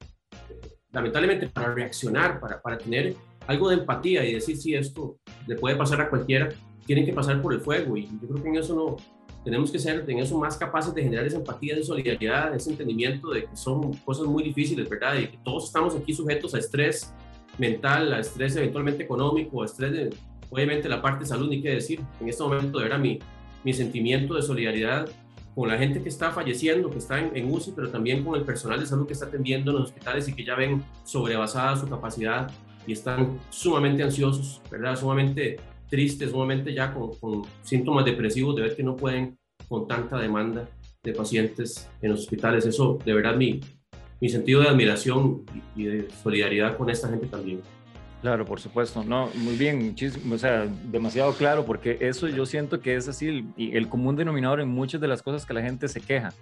lamentablemente para reaccionar, para, para tener algo de empatía y decir si esto le puede pasar a cualquiera, tienen que pasar por el fuego y yo creo que en eso no, tenemos que ser en eso más capaces de generar esa empatía, esa solidaridad, ese entendimiento de que son cosas muy difíciles, ¿verdad? Y que todos estamos aquí sujetos a estrés mental, a estrés eventualmente económico, a estrés de, obviamente la parte de salud, ni qué decir. En este momento, verdad, mi, mi sentimiento de solidaridad con la gente que está falleciendo, que está en, UCI, pero también con el personal de salud que está atendiendo en los hospitales y que ya ven sobrevasada su capacidad y están sumamente ansiosos, ¿verdad? Sumamente tristes, sumamente ya con, síntomas depresivos de ver que no pueden con tanta demanda de pacientes en los hospitales. Eso, de verdad, mi, mi sentido de admiración y de solidaridad con esta gente también. Claro, por supuesto. No, muy bien, o sea, demasiado claro, porque eso yo siento que es así el, el, común denominador en muchas de las cosas que la gente se queja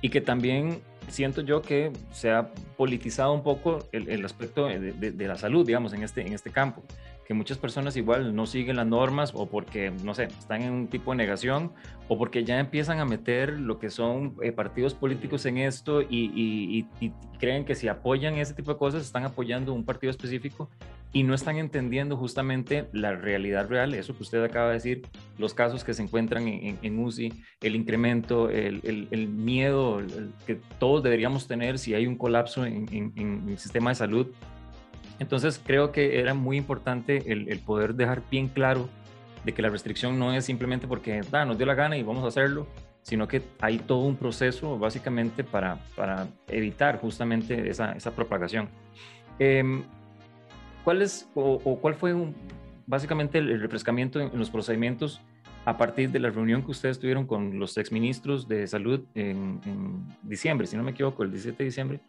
y que también siento yo que se ha politizado un poco el, el aspecto de, de, la salud, digamos, en este, en este campo que muchas personas igual no siguen las normas o porque, no sé, están en un tipo de negación o porque ya empiezan a meter lo que son eh, partidos políticos en esto y, creen que si apoyan ese tipo de cosas están apoyando un partido específico y no están entendiendo justamente la realidad real, eso que usted acaba de decir, los casos que se encuentran en, UCI, el incremento, el, miedo que todos deberíamos tener si hay un colapso en, en el sistema de salud entonces creo que era muy importante el, poder dejar bien claro de que la restricción no es simplemente porque ah, nos dio la gana y vamos a hacerlo, sino que hay todo un proceso básicamente para, para evitar justamente esa, esa propagación. Eh, ¿Cuál es o, cuál fue básicamente el, refrescamiento en, los procedimientos a partir de la reunión que ustedes tuvieron con los exministros de salud en, en diciembre, si no me equivoco, el 17 de diciembre?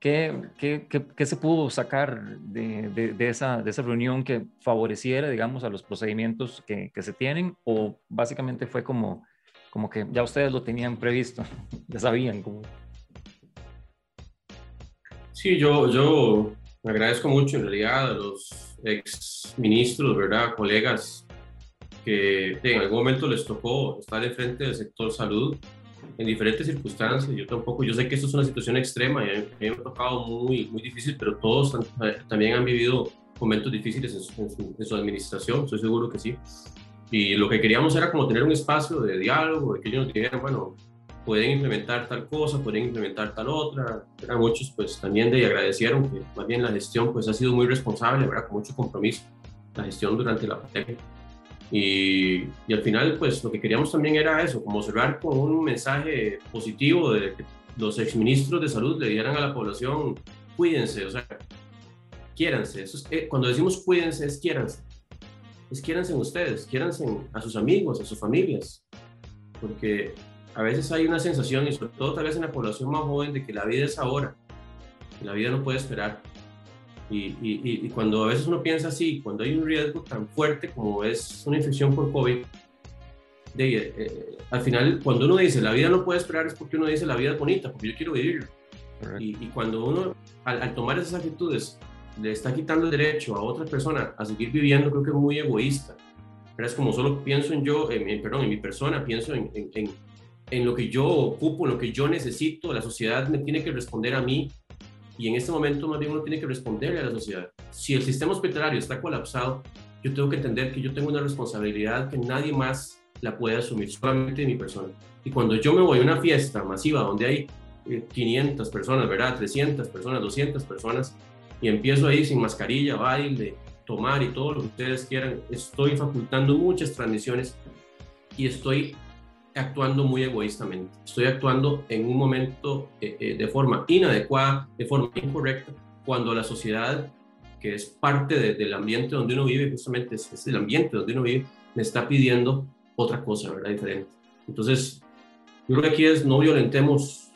¿Qué, qué, qué, se pudo sacar de, de, esa, de esa reunión que favoreciera, digamos, a los procedimientos que, que, se tienen? ¿O básicamente fue como, como que ya ustedes lo tenían previsto, ya sabían cómo? Sí, yo, yo agradezco mucho en realidad a los ex ministros, ¿verdad? Colegas que en algún momento les tocó estar de frente del sector salud en diferentes circunstancias. Yo tampoco, yo sé que esto es una situación extrema y a mí me ha tocado muy, muy difícil, pero todos también han vivido momentos difíciles en su, administración, estoy seguro que sí. Y lo que queríamos era como tener un espacio de diálogo, de que ellos nos dijeran, bueno, pueden implementar tal cosa, pueden implementar tal otra. Eran muchos, pues también de agradecieron que más bien la gestión pues ha sido muy responsable, ¿verdad? Con mucho compromiso, la gestión durante la pandemia. Y, y, al final, pues lo que queríamos también era eso, como cerrar con un mensaje positivo de que los exministros de salud le dieran a la población, cuídense, o sea, quiéranse. Eso es, eh, cuando decimos cuídense, es quiéranse. Es quiéranse en ustedes, quiéranse a sus amigos, a sus familias. Porque a veces hay una sensación, y sobre todo tal vez en la población más joven, de que la vida es ahora. La vida no puede esperar. Y, y, y, cuando a veces uno piensa así, cuando hay un riesgo tan fuerte como es una infección por COVID, de, eh, eh, al final, cuando uno dice la vida no puede esperar, es porque uno dice la vida es bonita, porque yo quiero vivirla. Y, y, cuando uno, al, tomar esas actitudes, le está quitando el derecho a otra persona a seguir viviendo, creo que es muy egoísta. Pero es como solo pienso en yo, en, perdón, en mi persona, pienso en, en, en, lo que yo ocupo, en lo que yo necesito, la sociedad me tiene que responder a mí y en este momento más bien uno tiene que responderle a la sociedad. Si el sistema hospitalario está colapsado, yo tengo que entender que yo tengo una responsabilidad que nadie más la puede asumir, solamente mi persona. Y cuando yo me voy a una fiesta masiva donde hay 500 eh, personas, ¿verdad? 300 personas, 200 personas, y empiezo ahí sin mascarilla, baile, tomar y todo lo que ustedes quieran, estoy facultando muchas transmisiones y estoy actuando muy egoístamente. Estoy actuando en un momento eh, eh, de forma inadecuada, de forma incorrecta, cuando la sociedad, que es parte del ambiente donde uno vive, justamente es, es, el ambiente donde uno vive, me está pidiendo otra cosa, ¿verdad? Diferente. Entonces, yo creo que aquí es no violentemos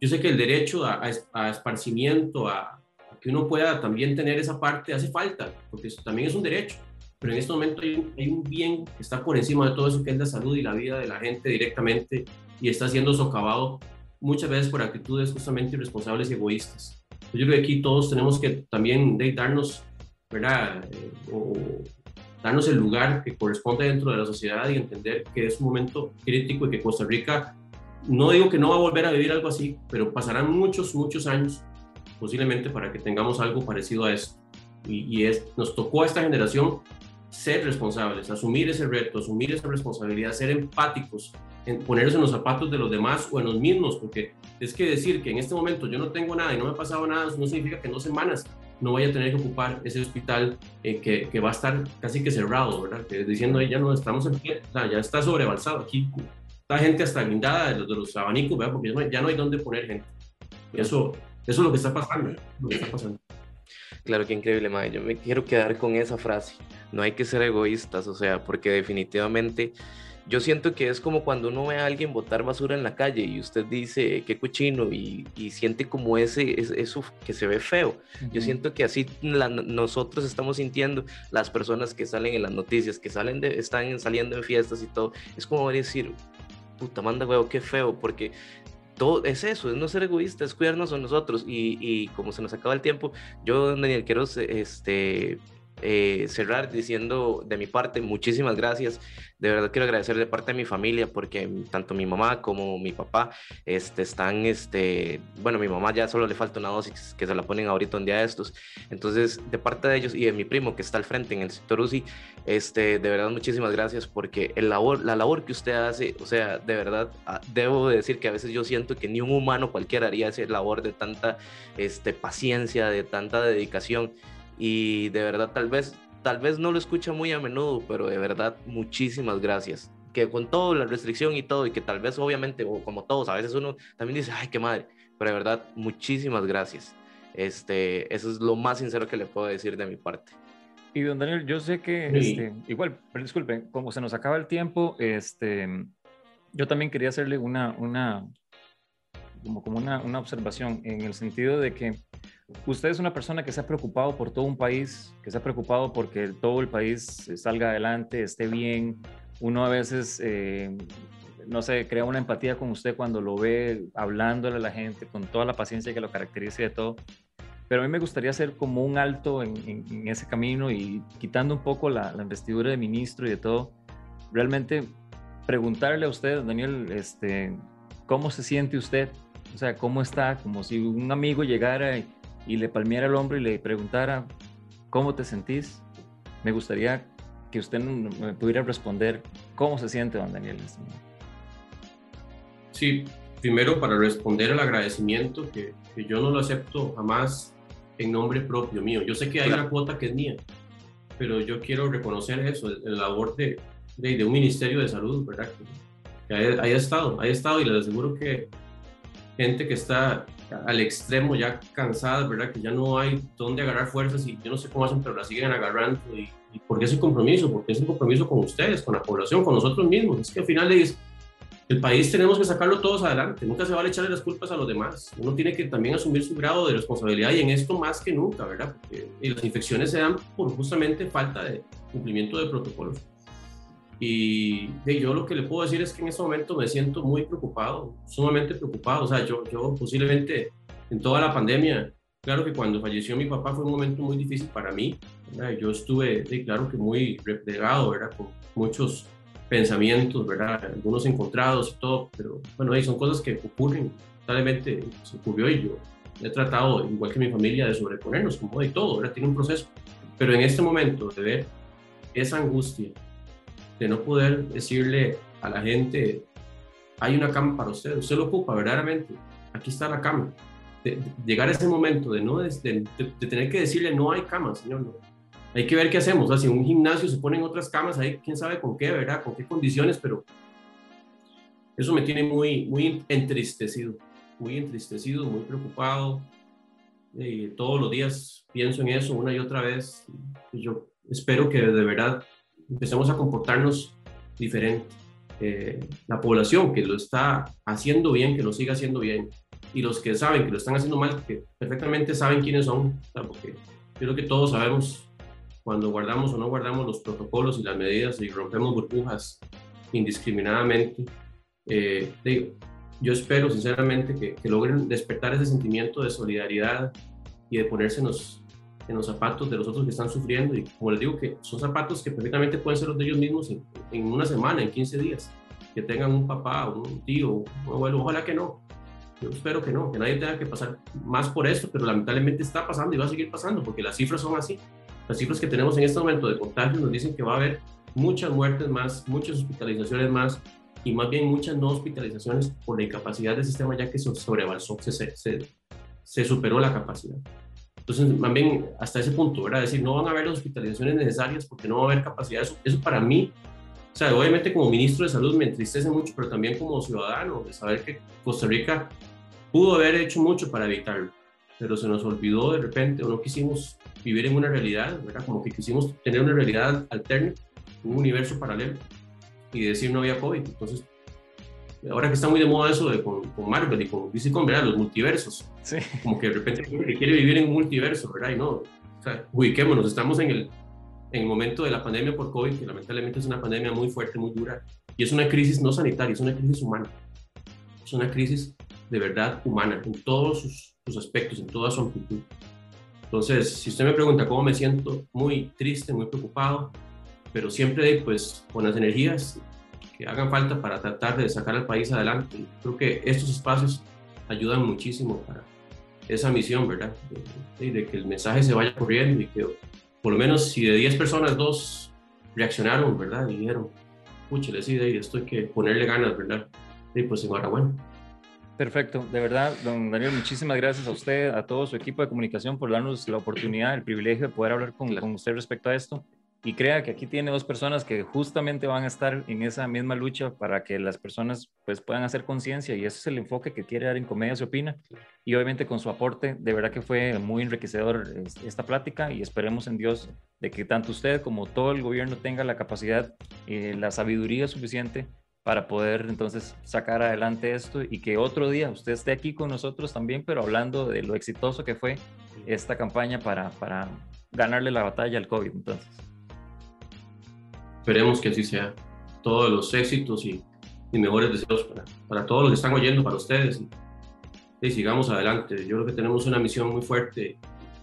yo sé que el derecho a, a, esparcimiento, a, que uno pueda también tener esa parte, hace falta, porque eso también es un derecho. Pero en este momento hay un, hay un, bien que está por encima de todo eso, que es la salud y la vida de la gente directamente, y está siendo socavado muchas veces por actitudes justamente irresponsables y egoístas. Yo creo que aquí todos tenemos que también de darnos, ¿verdad? Eh, o darnos el lugar que corresponde dentro de la sociedad y entender que es un momento crítico y que Costa Rica no digo que no va a volver a vivir algo así, pero pasarán muchos, muchos años posiblemente para que tengamos algo parecido a esto. Y, es, nos tocó a esta generación ser responsables, asumir ese reto, asumir esa responsabilidad, ser empáticos, en ponerse en los zapatos de los demás o en los mismos, porque es que decir que en este momento yo no tengo nada y no me ha pasado nada, no significa que en dos semanas no vaya a tener que ocupar ese hospital eh, que, que, va a estar casi que cerrado, ¿verdad? Que diciendo, ya no estamos en pie, ya está sobrebalsado aquí está gente hasta guindada de los, de los abanicos, ¿verdad? Porque ya no, hay dónde poner gente. Y eso, eso es lo que está pasando, lo que está pasando. Claro, qué increíble, Mae. Yo me quiero quedar con esa frase. No hay que ser egoístas, o sea, porque definitivamente yo siento que es como cuando uno ve a alguien botar basura en la calle y usted dice qué cochino y, y siente como ese, eso que se ve feo. Yo siento que así nosotros estamos sintiendo las personas que salen en las noticias, que salen de, están saliendo en fiestas y todo. Es como decir, puta, manda huevo, qué feo, porque todo es eso, es no ser egoísta, es cuidarnos a nosotros. Y, y como se nos acaba el tiempo, yo, Daniel, quiero este, eh, cerrar diciendo de mi parte muchísimas gracias. De verdad quiero agradecer de parte de mi familia porque tanto mi mamá como mi papá este, están, este, bueno, mi mamá ya solo le falta una dosis que se la ponen ahorita un día de estos. Entonces, de parte de ellos y de mi primo que está al frente en el sector UCI, este, de verdad muchísimas gracias porque el labor, la labor que usted hace, o sea, de verdad, ah, debo decir que a veces yo siento que ni un humano cualquiera haría esa labor de tanta este, paciencia, de tanta dedicación y de verdad tal vez tal vez no lo escucha muy a menudo, pero de verdad muchísimas gracias. Que con toda la restricción y todo, y que tal vez obviamente, o como todos, a veces uno también dice, ay, qué madre, pero de verdad muchísimas gracias. Este, eso es lo más sincero que le puedo decir de mi parte. Y don Daniel, yo sé que, este, igual, pero disculpen, como se nos acaba el tiempo, este, yo también quería hacerle una, una, como, como una, una observación en el sentido de que usted es una persona que se ha preocupado por todo un país, que se ha preocupado porque todo el país salga adelante, esté bien. Uno a veces, eh, no sé, crea una empatía con usted cuando lo ve hablándole a la gente con toda la paciencia que lo caracteriza y de todo. Pero a mí me gustaría hacer como un alto en, ese camino y quitando un poco la, la, investidura de ministro y de todo, realmente preguntarle a usted, Daniel, este, ¿cómo se siente usted? O sea, ¿cómo está? Como si un amigo llegara y y le palmeara el hombro y le preguntara, ¿cómo te sentís? Me gustaría que usted me pudiera responder cómo se siente, don Daniel. Sí, primero para responder al agradecimiento, que, que, yo no lo acepto jamás en nombre propio mío. Yo sé que hay una cuota que es mía, pero yo quiero reconocer eso, el, labor de, de, un Ministerio de Salud, ¿verdad? Que, haya, haya, estado, haya estado y les aseguro que gente que está al extremo, ya cansadas, ¿verdad? Que ya no hay dónde agarrar fuerzas y yo no sé cómo hacen, pero la siguen agarrando. ¿Y, y por qué ese compromiso? Porque es un compromiso con ustedes, con la población, con nosotros mismos. Es que al final es, el país tenemos que sacarlo todos adelante, nunca se vale echarle las culpas a los demás, uno tiene que también asumir su grado de responsabilidad y en esto más que nunca, ¿verdad? Porque las infecciones se dan por justamente falta de cumplimiento de protocolos. Y yo lo que le puedo decir es que en este momento me siento muy preocupado, sumamente preocupado. O sea, yo, yo posiblemente en toda la pandemia, claro que cuando falleció mi papá fue un momento muy difícil para mí. Yo estuve, claro que muy replegado, ¿verdad? Con muchos pensamientos, ¿verdad? Algunos encontrados y todo, pero bueno, ahí son cosas que ocurren. Lamentablemente se ocurrió y yo he tratado, igual que mi familia, de sobreponernos, como de todo, ¿verdad? Tiene un proceso. Pero en este momento de ver esa angustia, de no poder decirle a la gente, hay una cama para usted, usted lo ocupa verdaderamente, aquí está la cama. De, llegar a ese momento de, no, de, de, tener que decirle, no hay cama, señor, no. Hay que ver qué hacemos. O si un gimnasio se ponen otras camas, ahí quién sabe con qué, ¿verdad? Con qué condiciones, pero eso me tiene muy, muy entristecido, muy entristecido, muy preocupado. Todos los días pienso en eso una y otra vez. Yo espero que de verdad empecemos a comportarnos diferente. Eh, la población que lo está haciendo bien, que lo siga haciendo bien, y los que saben que lo están haciendo mal, que perfectamente saben quiénes son, porque yo creo que todos sabemos cuando guardamos o no guardamos los protocolos y las medidas y rompemos burbujas indiscriminadamente. Eh, yo espero sinceramente que, que, logren despertar ese sentimiento de solidaridad y de ponerse zapatos de los otros que están sufriendo y como les digo que son zapatos que perfectamente pueden ser los de ellos mismos en, una semana, en 15 días, que tengan un papá, un tío, un abuelo, ojalá que no. Yo espero que no, que nadie tenga que pasar más por esto, pero lamentablemente está pasando y va a seguir pasando porque las cifras son así. Las cifras que tenemos en este momento de contagios nos dicen que va a haber muchas muertes más, muchas hospitalizaciones más y más bien muchas no hospitalizaciones por la incapacidad del sistema ya que se sobrebalsó, se, se, se superó la capacidad. Entonces, más bien hasta ese punto, ¿verdad? Es decir, no van a haber las hospitalizaciones necesarias porque no va a haber capacidad. Eso, eso para mí, o sea, obviamente como ministro de salud me entristece mucho, pero también como ciudadano, de saber que Costa Rica pudo haber hecho mucho para evitarlo, pero se nos olvidó de repente o no quisimos vivir en una realidad, ¿verdad? Como que quisimos tener una realidad alterna, un universo paralelo y decir no había COVID. Entonces, ahora que está muy de moda eso de con, Marvel y con DC con ¿verdad? Los multiversos. Sí. Como que de repente quiere vivir en un multiverso, ¿verdad? Y no, o sea, ubiquémonos, estamos en el, en el momento de la pandemia por COVID, que lamentablemente es una pandemia muy fuerte, muy dura, y es una crisis no sanitaria, es una crisis humana. Es una crisis de verdad humana, en todos sus, sus aspectos, en toda su amplitud. Entonces, si usted me pregunta cómo me siento, muy triste, muy preocupado, pero siempre pues con las energías que hagan falta para tratar de sacar al país adelante. Creo que estos espacios ayudan muchísimo para esa misión, ¿verdad? De, que el mensaje se vaya corriendo y que por lo menos si de 10 personas, dos reaccionaron, ¿verdad? Y dijeron, pucha, sí, de esto hay que ponerle ganas, ¿verdad? Y pues enhorabuena. Perfecto, de verdad, don Daniel, muchísimas gracias a usted, a todo su equipo de comunicación por darnos la oportunidad, el privilegio de poder hablar con, con usted respecto a esto y crea que aquí tiene dos personas que justamente van a estar en esa misma lucha para que las personas pues puedan hacer conciencia y ese es el enfoque que quiere dar en Comedia se opina y obviamente con su aporte de verdad que fue muy enriquecedor esta plática y esperemos en Dios de que tanto usted como todo el gobierno tenga la capacidad y la sabiduría suficiente para poder entonces sacar adelante esto y que otro día usted esté aquí con nosotros también, pero hablando de lo exitoso que fue esta campaña para, para ganarle la batalla al COVID entonces. Esperemos que así sea. Todos los éxitos y, mejores deseos para, para, todos los que están oyendo, para ustedes. Y, sigamos adelante. Yo creo que tenemos una misión muy fuerte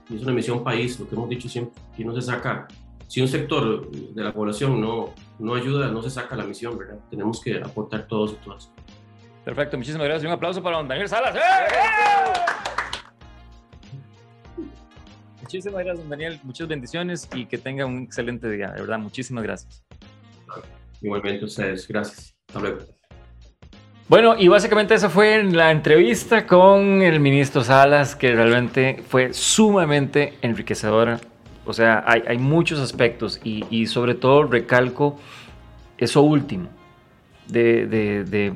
y es una misión país, lo que hemos dicho siempre, que no se saca. Si un sector de la población no, no ayuda, no se saca la misión, ¿verdad? Tenemos que aportar todos y todas. Perfecto, muchísimas gracias. Un aplauso para don Daniel Salas. ¡Eh! Muchísimas gracias, don Daniel. Muchas bendiciones y que tenga un excelente día. De verdad, muchísimas gracias. Igualmente ustedes. Gracias. Hasta luego. Bueno, y básicamente esa fue la entrevista con el ministro Salas, que realmente fue sumamente enriquecedora. O sea, hay, hay muchos aspectos y, y, sobre todo recalco eso último, de, de, de,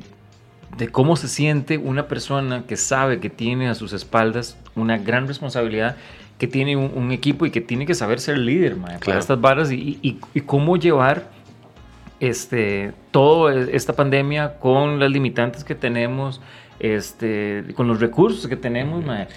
de, cómo se siente una persona que sabe que tiene a sus espaldas una gran responsabilidad que tiene un, equipo y que tiene que saber ser líder, para estas barras y, y, cómo llevar este, toda esta pandemia con las limitantes que tenemos, este, con los recursos que tenemos, mae,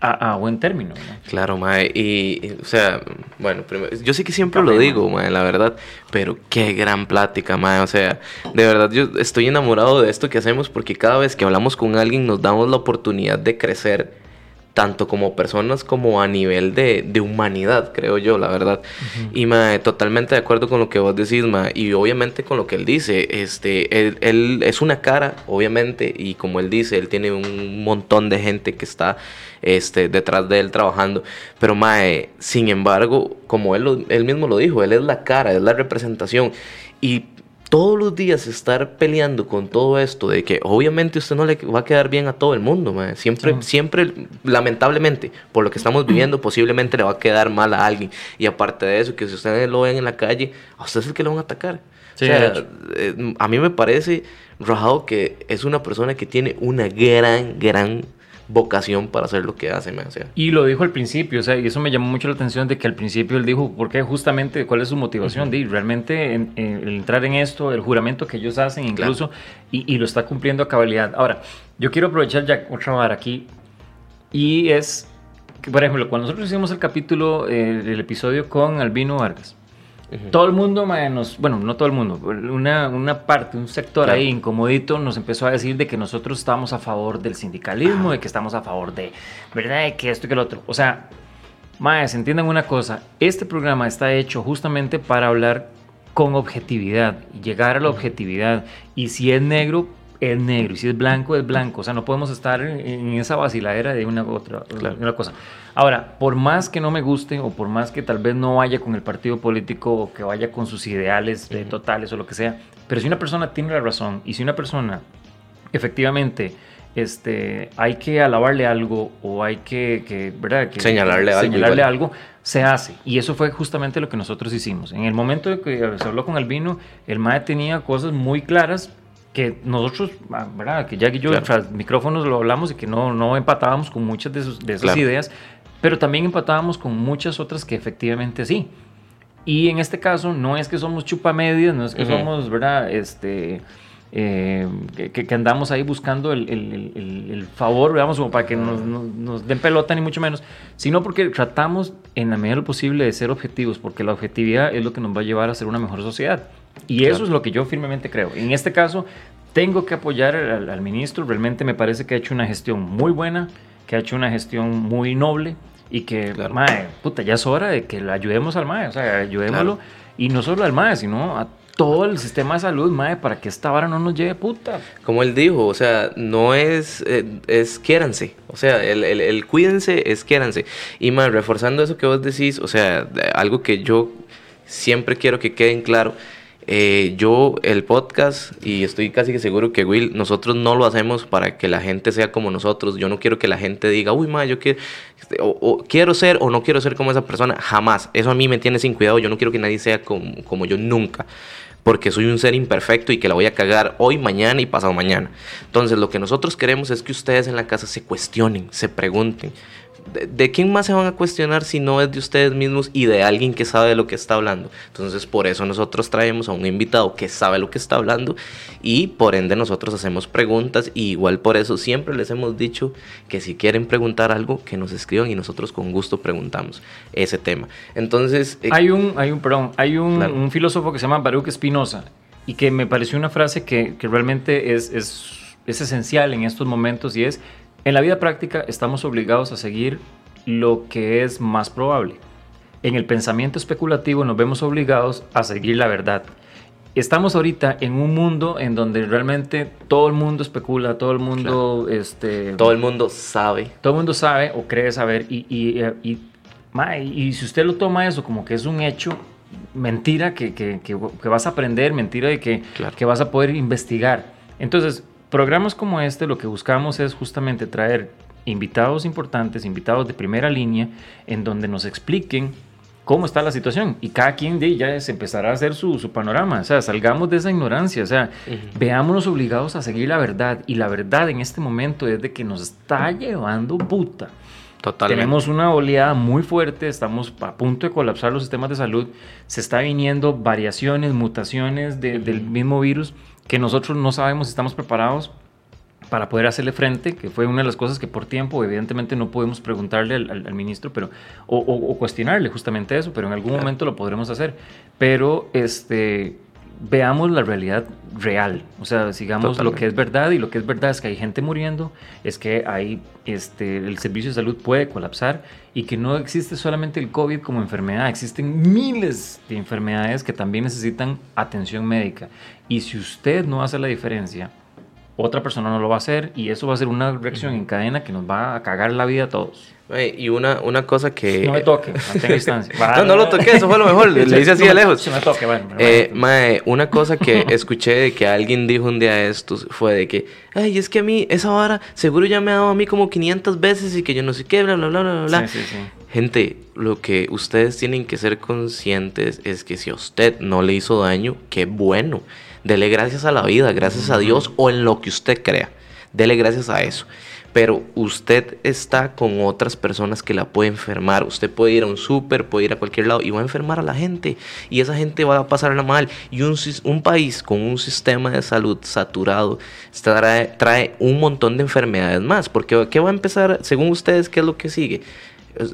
a, a, buen término. ¿no? Claro, mae. Y, o sea, bueno, primero, yo sé que siempre lo digo, mae, la verdad, pero qué gran plática, mae. O sea, de verdad, yo estoy enamorado de esto que hacemos porque cada vez que hablamos con alguien nos damos la oportunidad de crecer tanto como personas como a nivel de, de humanidad, creo yo, la verdad. Uh -huh. Y mae, totalmente de acuerdo con lo que vos decís, mae, y obviamente con lo que él dice. Este, él, él, es una cara, obviamente, y como él dice, él tiene un montón de gente que está este, detrás de él trabajando. Pero mae, sin embargo, como él, él mismo lo dijo, él es la cara, es la representación. Y todos los días estar peleando con todo esto de que obviamente usted no le va a quedar bien a todo el mundo, siempre, siempre, lamentablemente, por lo que estamos viviendo, posiblemente le va a quedar mal a alguien. Y aparte de eso, que si ustedes lo ven en la calle, a usted es el que le van a atacar. Sí, o sea, eh, a mí me parece, Rajado, que es una persona que tiene una gran, gran vocación para hacer lo que hace, me o sea. Y lo dijo al principio, o sea, y eso me llamó mucho la atención de que al principio él dijo, ¿por qué justamente cuál es su motivación? Uh -huh. de realmente en, en, el entrar en esto, el juramento que ellos hacen incluso, claro. y, y, lo está cumpliendo a cabalidad. Ahora, yo quiero aprovechar ya otra vara aquí, y es, que, por ejemplo, cuando nosotros hicimos el capítulo, eh, el episodio con Albino Vargas, todo el mundo, nos, bueno, no todo el mundo, una, una parte, un sector claro. ahí incomodito nos empezó a decir de que nosotros estamos a favor del sindicalismo, ah. de que estamos a favor de, ¿verdad? De que esto y que lo otro. O sea, más, entiendan una cosa, este programa está hecho justamente para hablar con objetividad, llegar a la objetividad. Y si es negro, es negro, y si es blanco, es blanco. O sea, no podemos estar en, en esa vaciladera de una otra claro. una cosa. Ahora, por más que no me guste o por más que tal vez no vaya con el partido político o que vaya con sus ideales uh -huh. totales o lo que sea, pero si una persona tiene la razón y si una persona efectivamente este, hay que alabarle algo o hay que, que ¿verdad? Que, señalarle, señalarle algo, algo, se hace. Y eso fue justamente lo que nosotros hicimos. En el momento de que se habló con Albino, el MAE tenía cosas muy claras que nosotros, ah, ¿verdad? Que Jack y yo, claro. tras micrófonos lo hablamos y que no, no empatábamos con muchas de, sus, de esas claro. ideas, pero también empatábamos con muchas otras que efectivamente sí. Y en este caso no es que somos chupamedias, no es que uh -huh. somos, ¿verdad? Este, eh, que, que, andamos ahí buscando el, el, el, el, favor, digamos, como para que nos, nos, nos, den pelota, ni mucho menos, sino porque tratamos en la medida de lo posible de ser objetivos, porque la objetividad es lo que nos va a llevar a ser una mejor sociedad. Y claro. eso es lo que yo firmemente creo. En este caso, tengo que apoyar al, al ministro, realmente me parece que ha hecho una gestión muy buena, que ha hecho una gestión muy noble, y que, claro. mae, puta, ya es hora de que le ayudemos al mae, o sea, ayudémoslo, claro. y no solo al mae, sino a todo el sistema de salud, mae, para que esta vara no nos lleve puta. Como él dijo, o sea, no es, eh, es quiéranse, o sea, el, el, el, cuídense es quiéranse. Y, mae, reforzando eso que vos decís, o sea, algo que yo siempre quiero que queden claro, eh, yo el podcast y estoy casi que seguro que Will nosotros no lo hacemos para que la gente sea como nosotros. Yo no quiero que la gente diga uy ma yo quiero o, quiero ser o no quiero ser como esa persona jamás. Eso a mí me tiene sin cuidado. Yo no quiero que nadie sea como, como yo nunca porque soy un ser imperfecto y que la voy a cagar hoy, mañana y pasado mañana. Entonces, lo que nosotros queremos es que ustedes en la casa se cuestionen, se pregunten, de, de, quién más se van a cuestionar si no es de ustedes mismos y de alguien que sabe de lo que está hablando? Entonces, por eso nosotros traemos a un invitado que sabe lo que está hablando y por ende nosotros hacemos preguntas y igual por eso siempre les hemos dicho que si quieren preguntar algo, que nos escriban y nosotros con gusto preguntamos ese tema. Entonces... Eh, hay un, hay un, perdón, hay un, claro. un filósofo que se llama Baruch Spinoza y que me pareció una frase que, que realmente es, es, es esencial en estos momentos y es en la vida práctica estamos obligados a seguir lo que es más probable. En el pensamiento especulativo nos vemos obligados a seguir la verdad. Estamos ahorita en un mundo en donde realmente todo el mundo especula, todo el mundo... Claro. Este, todo el mundo sabe. Todo el mundo sabe o cree saber. Y, y, y, y, y si usted lo toma eso como que es un hecho, mentira que, que, que, que vas a aprender, mentira de que, claro. que vas a poder investigar. Entonces, Programas como este lo que buscamos es justamente traer invitados importantes, invitados de primera línea, en donde nos expliquen cómo está la situación y cada quien de ya se empezará a hacer su, su, panorama, o sea, salgamos de esa ignorancia, o sea, uh -huh. veámonos obligados a seguir la verdad y la verdad en este momento es de que nos está llevando puta. Totalmente. Tenemos una oleada muy fuerte, estamos a punto de colapsar los sistemas de salud, se está viniendo variaciones, mutaciones de- del mismo virus que nosotros no sabemos si estamos preparados para poder hacerle frente, que fue una de las cosas que por tiempo evidentemente no podemos preguntarle al, al- al ministro, pero o, o- o cuestionarle justamente eso, pero en algún Claro. momento lo podremos hacer. Pero este veamos la realidad real, o sea, sigamos lo Totalmente. que es verdad y lo que es verdad es que hay gente muriendo, es que hay este el servicio de salud puede colapsar y que no existe solamente el COVID como enfermedad, existen miles de enfermedades que también necesitan atención médica. Y si usted no hace la diferencia, otra persona no lo va a hacer y eso va a ser una reacción en cadena que nos va a cagar la vida a todos. Mae, y una, una cosa que... No me toque, mantenga distancia. No, no lo toqué, eso fue lo mejor, le le hice así de me- lejos. Sí me toque, bueno. pero Eh, bueno. mae, una cosa que escuché de que alguien dijo un día de estos fue de que, ay, es que a mí esa vara seguro ya me ha dado a mí como 500 veces y que yo no sé qué, bla, bla, bla, bla, bla. Sí, sí, sí. Gente, lo que ustedes tienen que ser conscientes es que si a usted no le hizo daño, qué bueno. Dele gracias a la vida, gracias a Dios o en lo que usted crea. Dele gracias a eso. Pero usted está con otras personas que la pueden enfermar. Usted puede ir a un súper, puede ir a cualquier lado y va a enfermar a la gente. Y esa gente va a pasarla mal. Y un, país con un sistema de salud saturado trae, trae un montón de enfermedades más. Porque ¿qué va a empezar, según ustedes, qué es lo que sigue?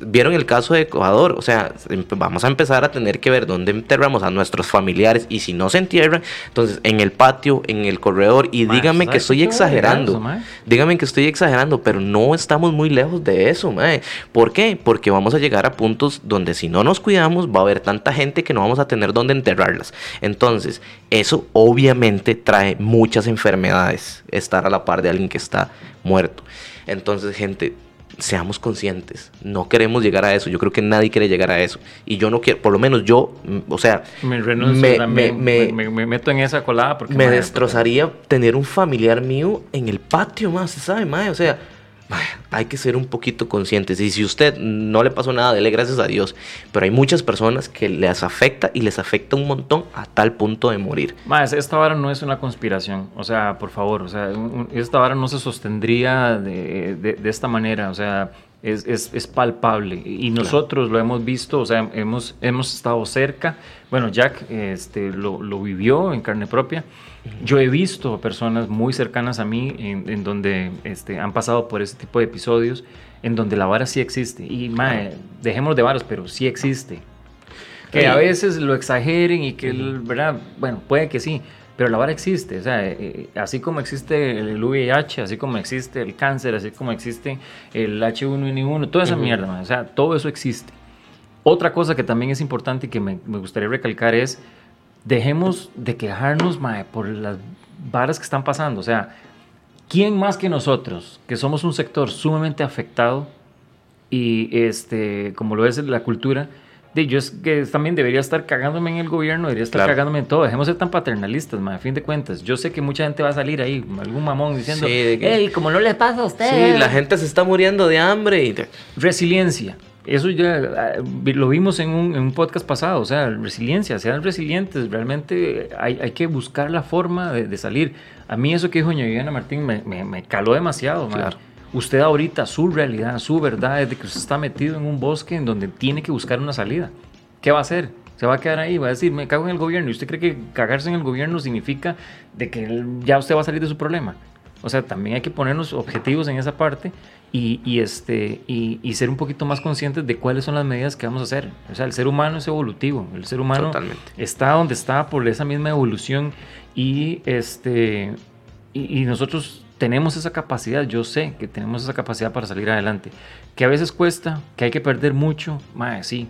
Vieron el caso de Ecuador, o sea, em- vamos a empezar a tener que ver dónde enterramos a nuestros familiares y si no se entierran, entonces en el patio, en el corredor y díganme ¿sabe que estoy exagerando. eso? Díganme que estoy exagerando, pero no estamos muy lejos de eso, mae. ¿Por qué? Porque vamos a llegar a puntos donde si no nos cuidamos va a haber tanta gente que no vamos a tener dónde enterrarlas. Entonces, eso obviamente trae muchas enfermedades, estar a la par de alguien que está muerto. Entonces, gente, seamos conscientes. No queremos llegar a eso. Yo creo que nadie quiere llegar a eso. Y yo no quiero, por lo menos yo, mm, o sea, Me renuncio me- me- me, me- me meto en esa colada porque me madre, destrozaría tener un familiar mío en el patio, más, ¿sabe, mae? O sea, hay que ser un poquito conscientes. Y si usted no le pasó nada, dele gracias a Dios. Pero hay muchas personas que les afecta y les afecta un montón a tal punto de morir. Más, esta vara no es una conspiración, o sea, por favor, o sea, esta vara no se sostendría de, de- de esta manera, o sea, es, es- es palpable. Y nosotros lo hemos visto, o sea, hemos, hemos estado cerca, bueno, Jack este, lo, lo vivió en carne propia, yo he visto personas muy cercanas a mí en, en donde este, han pasado por ese tipo de episodios, en donde la vara sí existe, y mae, dejémonos de varas, pero sí existe, que a veces lo exageren y que, ¿verdad? Bueno, puede que sí, pero la vara existe. O sea, eh, eh, así como existe el VIH, así como existe el cáncer, así como existe el H1N1, toda esa Ujú. mierda, man, o sea, todo eso existe. Otra cosa que también es importante y que me, me gustaría recalcar es, dejemos de quejarnos, mae, por las varas que están pasando. O sea, ¿quién más que nosotros, que somos un sector sumamente afectado y este, como lo es la cultura, de yo es que también debería estar cagándome en el gobierno, debería estar Claro. cagándome en todo. Dejemos de ser tan paternalistas, ma, a fin de cuentas. Yo sé que mucha gente va a salir ahí, algún mamón diciendo, Sí, de que- hey, como no le pasa a usted. Sí, la gente se está muriendo de hambre y... Resiliencia. Eso ya ah, lo vimos en un, en un podcast pasado, o sea, resiliencia, sean resilientes, realmente hay, hay que buscar la forma de, de salir. A mí eso que dijo doña Viviana Martín me, me- me caló demasiado. ma. Claro. Usted ahorita, su realidad, su verdad es de que usted está metido en un bosque en donde tiene que buscar una salida. ¿Qué va a hacer? Se va a quedar ahí, va a decir, me cago en el gobierno. ¿Y usted cree que cagarse en el gobierno significa de que ya usted va a salir de su problema? O sea, también hay que ponernos objetivos en esa parte y, y, este, y, y ser un poquito más conscientes de cuáles son las medidas que vamos a hacer. O sea, el ser humano es evolutivo. El ser humano Totalmente. está donde está por esa misma evolución y, este, y, y nosotros tenemos esa capacidad, yo sé que tenemos esa capacidad para salir adelante. Que a veces cuesta, que hay que perder mucho, mae, sí,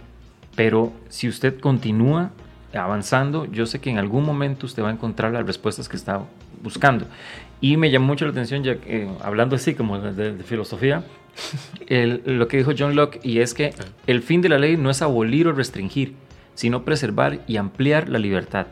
pero si usted continúa avanzando, yo sé que en algún momento usted va a encontrar las respuestas que está buscando. Y me llamó mucho la atención, ya que, eh, hablando así como de, filosofía, el- lo que dijo John Locke, y es que el fin de la ley no es abolir o restringir, sino preservar y ampliar la libertad.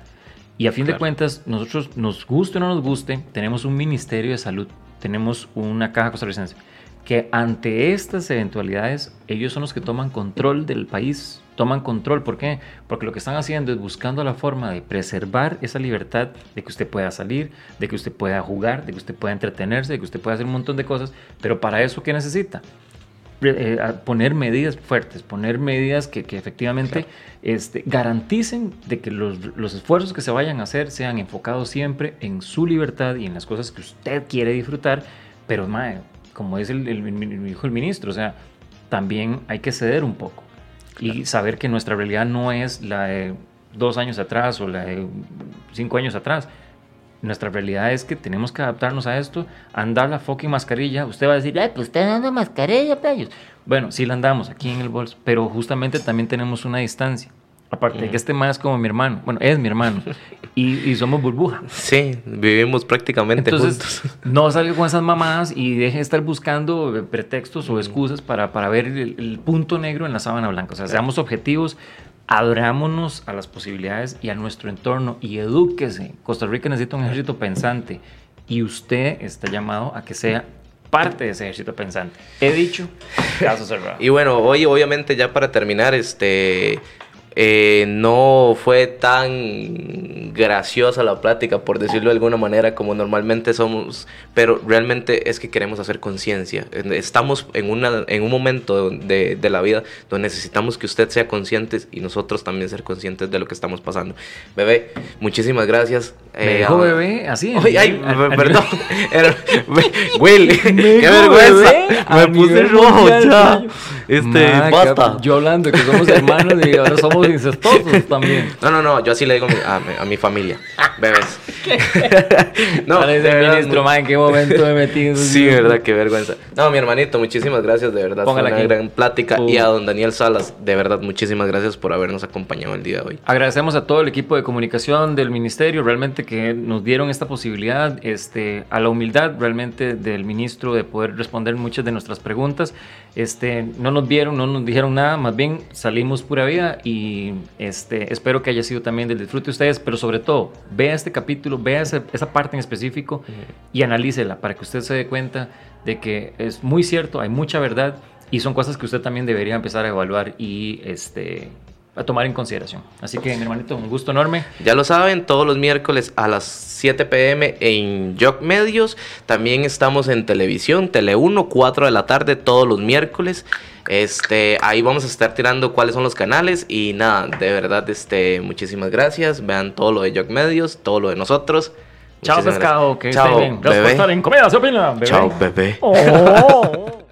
Y a fin de Claro. cuentas, nosotros, nos guste o no nos guste, tenemos un Ministerio de Salud, tenemos una caja costarricense, que ante estas eventualidades, ellos son los que toman control del país, toman control. ¿Por qué? Porque lo que están haciendo es buscando la forma de preservar esa libertad, de que usted pueda salir, de que usted pueda jugar, de que usted pueda entretenerse, de que usted pueda hacer un montón de cosas, pero para eso, ¿qué necesita? Eh, poner medidas fuertes, poner medidas que, que efectivamente este, garanticen de que los, los, esfuerzos que se vayan a hacer sean enfocados siempre en su libertad y en las cosas que usted quiere disfrutar, pero mae, como dice el, el, dijo el ministro, o sea, también hay que ceder un poco y saber que nuestra realidad no es la de dos años atrás o la de cinco años atrás. Nuestra realidad es que tenemos que adaptarnos a esto, andar la fucking mascarilla. Usted va a decir, ay, pues está dando mascarilla, playos. Bueno, sí la andamos aquí en el bolso, pero justamente también tenemos una distancia. Aparte de que este más es como mi hermano, bueno, es mi hermano, y, somos burbuja. Sí, vivimos prácticamente Entonces, No salga con esas mamadas y deje de estar buscando pretextos o excusas para, para ver el, el, punto negro en la sábana blanca. O sea, seamos objetivos, abrámonos a las posibilidades y a nuestro entorno y edúquese. Costa Rica necesita un ejército pensante y usted está llamado a que sea parte de ese ejército pensante. He dicho, caso cerrado. Y bueno, hoy obviamente ya para terminar, este eh, no fue tan graciosa la plática, por decirlo de alguna manera, como normalmente somos, pero realmente es que queremos hacer conciencia. Estamos en, una, en un momento de, de, la vida donde necesitamos que usted sea consciente y nosotros también ser conscientes de lo que estamos pasando. Bebé, muchísimas gracias. Me eh, bebé, así. ay, perdón. Will, qué vergüenza. Me puse rojo ya. Este, basta. Yo hablando que somos hermanos y ahora somos incestuosos también. No, no, no, yo así le digo a mi, a mi familia. Bebés. no, Parece ministro, man, ¿en qué momento me metí? sí, verdad, qué vergüenza. No, mi hermanito, muchísimas gracias, de verdad. Fue una gran plática. Y a don Daniel Salas, de verdad, muchísimas gracias por habernos acompañado el día de hoy. Agradecemos a todo el equipo de comunicación del ministerio, realmente que nos dieron esta posibilidad, este, a la humildad realmente del ministro de poder responder muchas de nuestras preguntas. Este, no nos vieron, no nos dijeron nada, más bien salimos pura vida y este, espero que haya sido también del disfrute de ustedes, pero sobre todo, vea este capítulo, vea esa, parte en específico y analícela para que usted se dé cuenta de que es muy cierto, hay mucha verdad y son cosas que usted también debería empezar a evaluar y este, a tomar en consideración. Así que, mi hermanito, un gusto enorme. Ya lo saben, todos los miércoles a las 7 pm en Jock Medios. También estamos en televisión, Tele 1, 4 de la tarde, todos los miércoles. Este, ahí vamos a estar tirando cuáles son los canales. Y nada, de verdad, este, muchísimas gracias. Vean todo lo de Jock Medios, todo lo de nosotros. Chao, pescado. Que Chao, Gracias por estar en Comida, ¿se opina? Chao, bebé. Oh.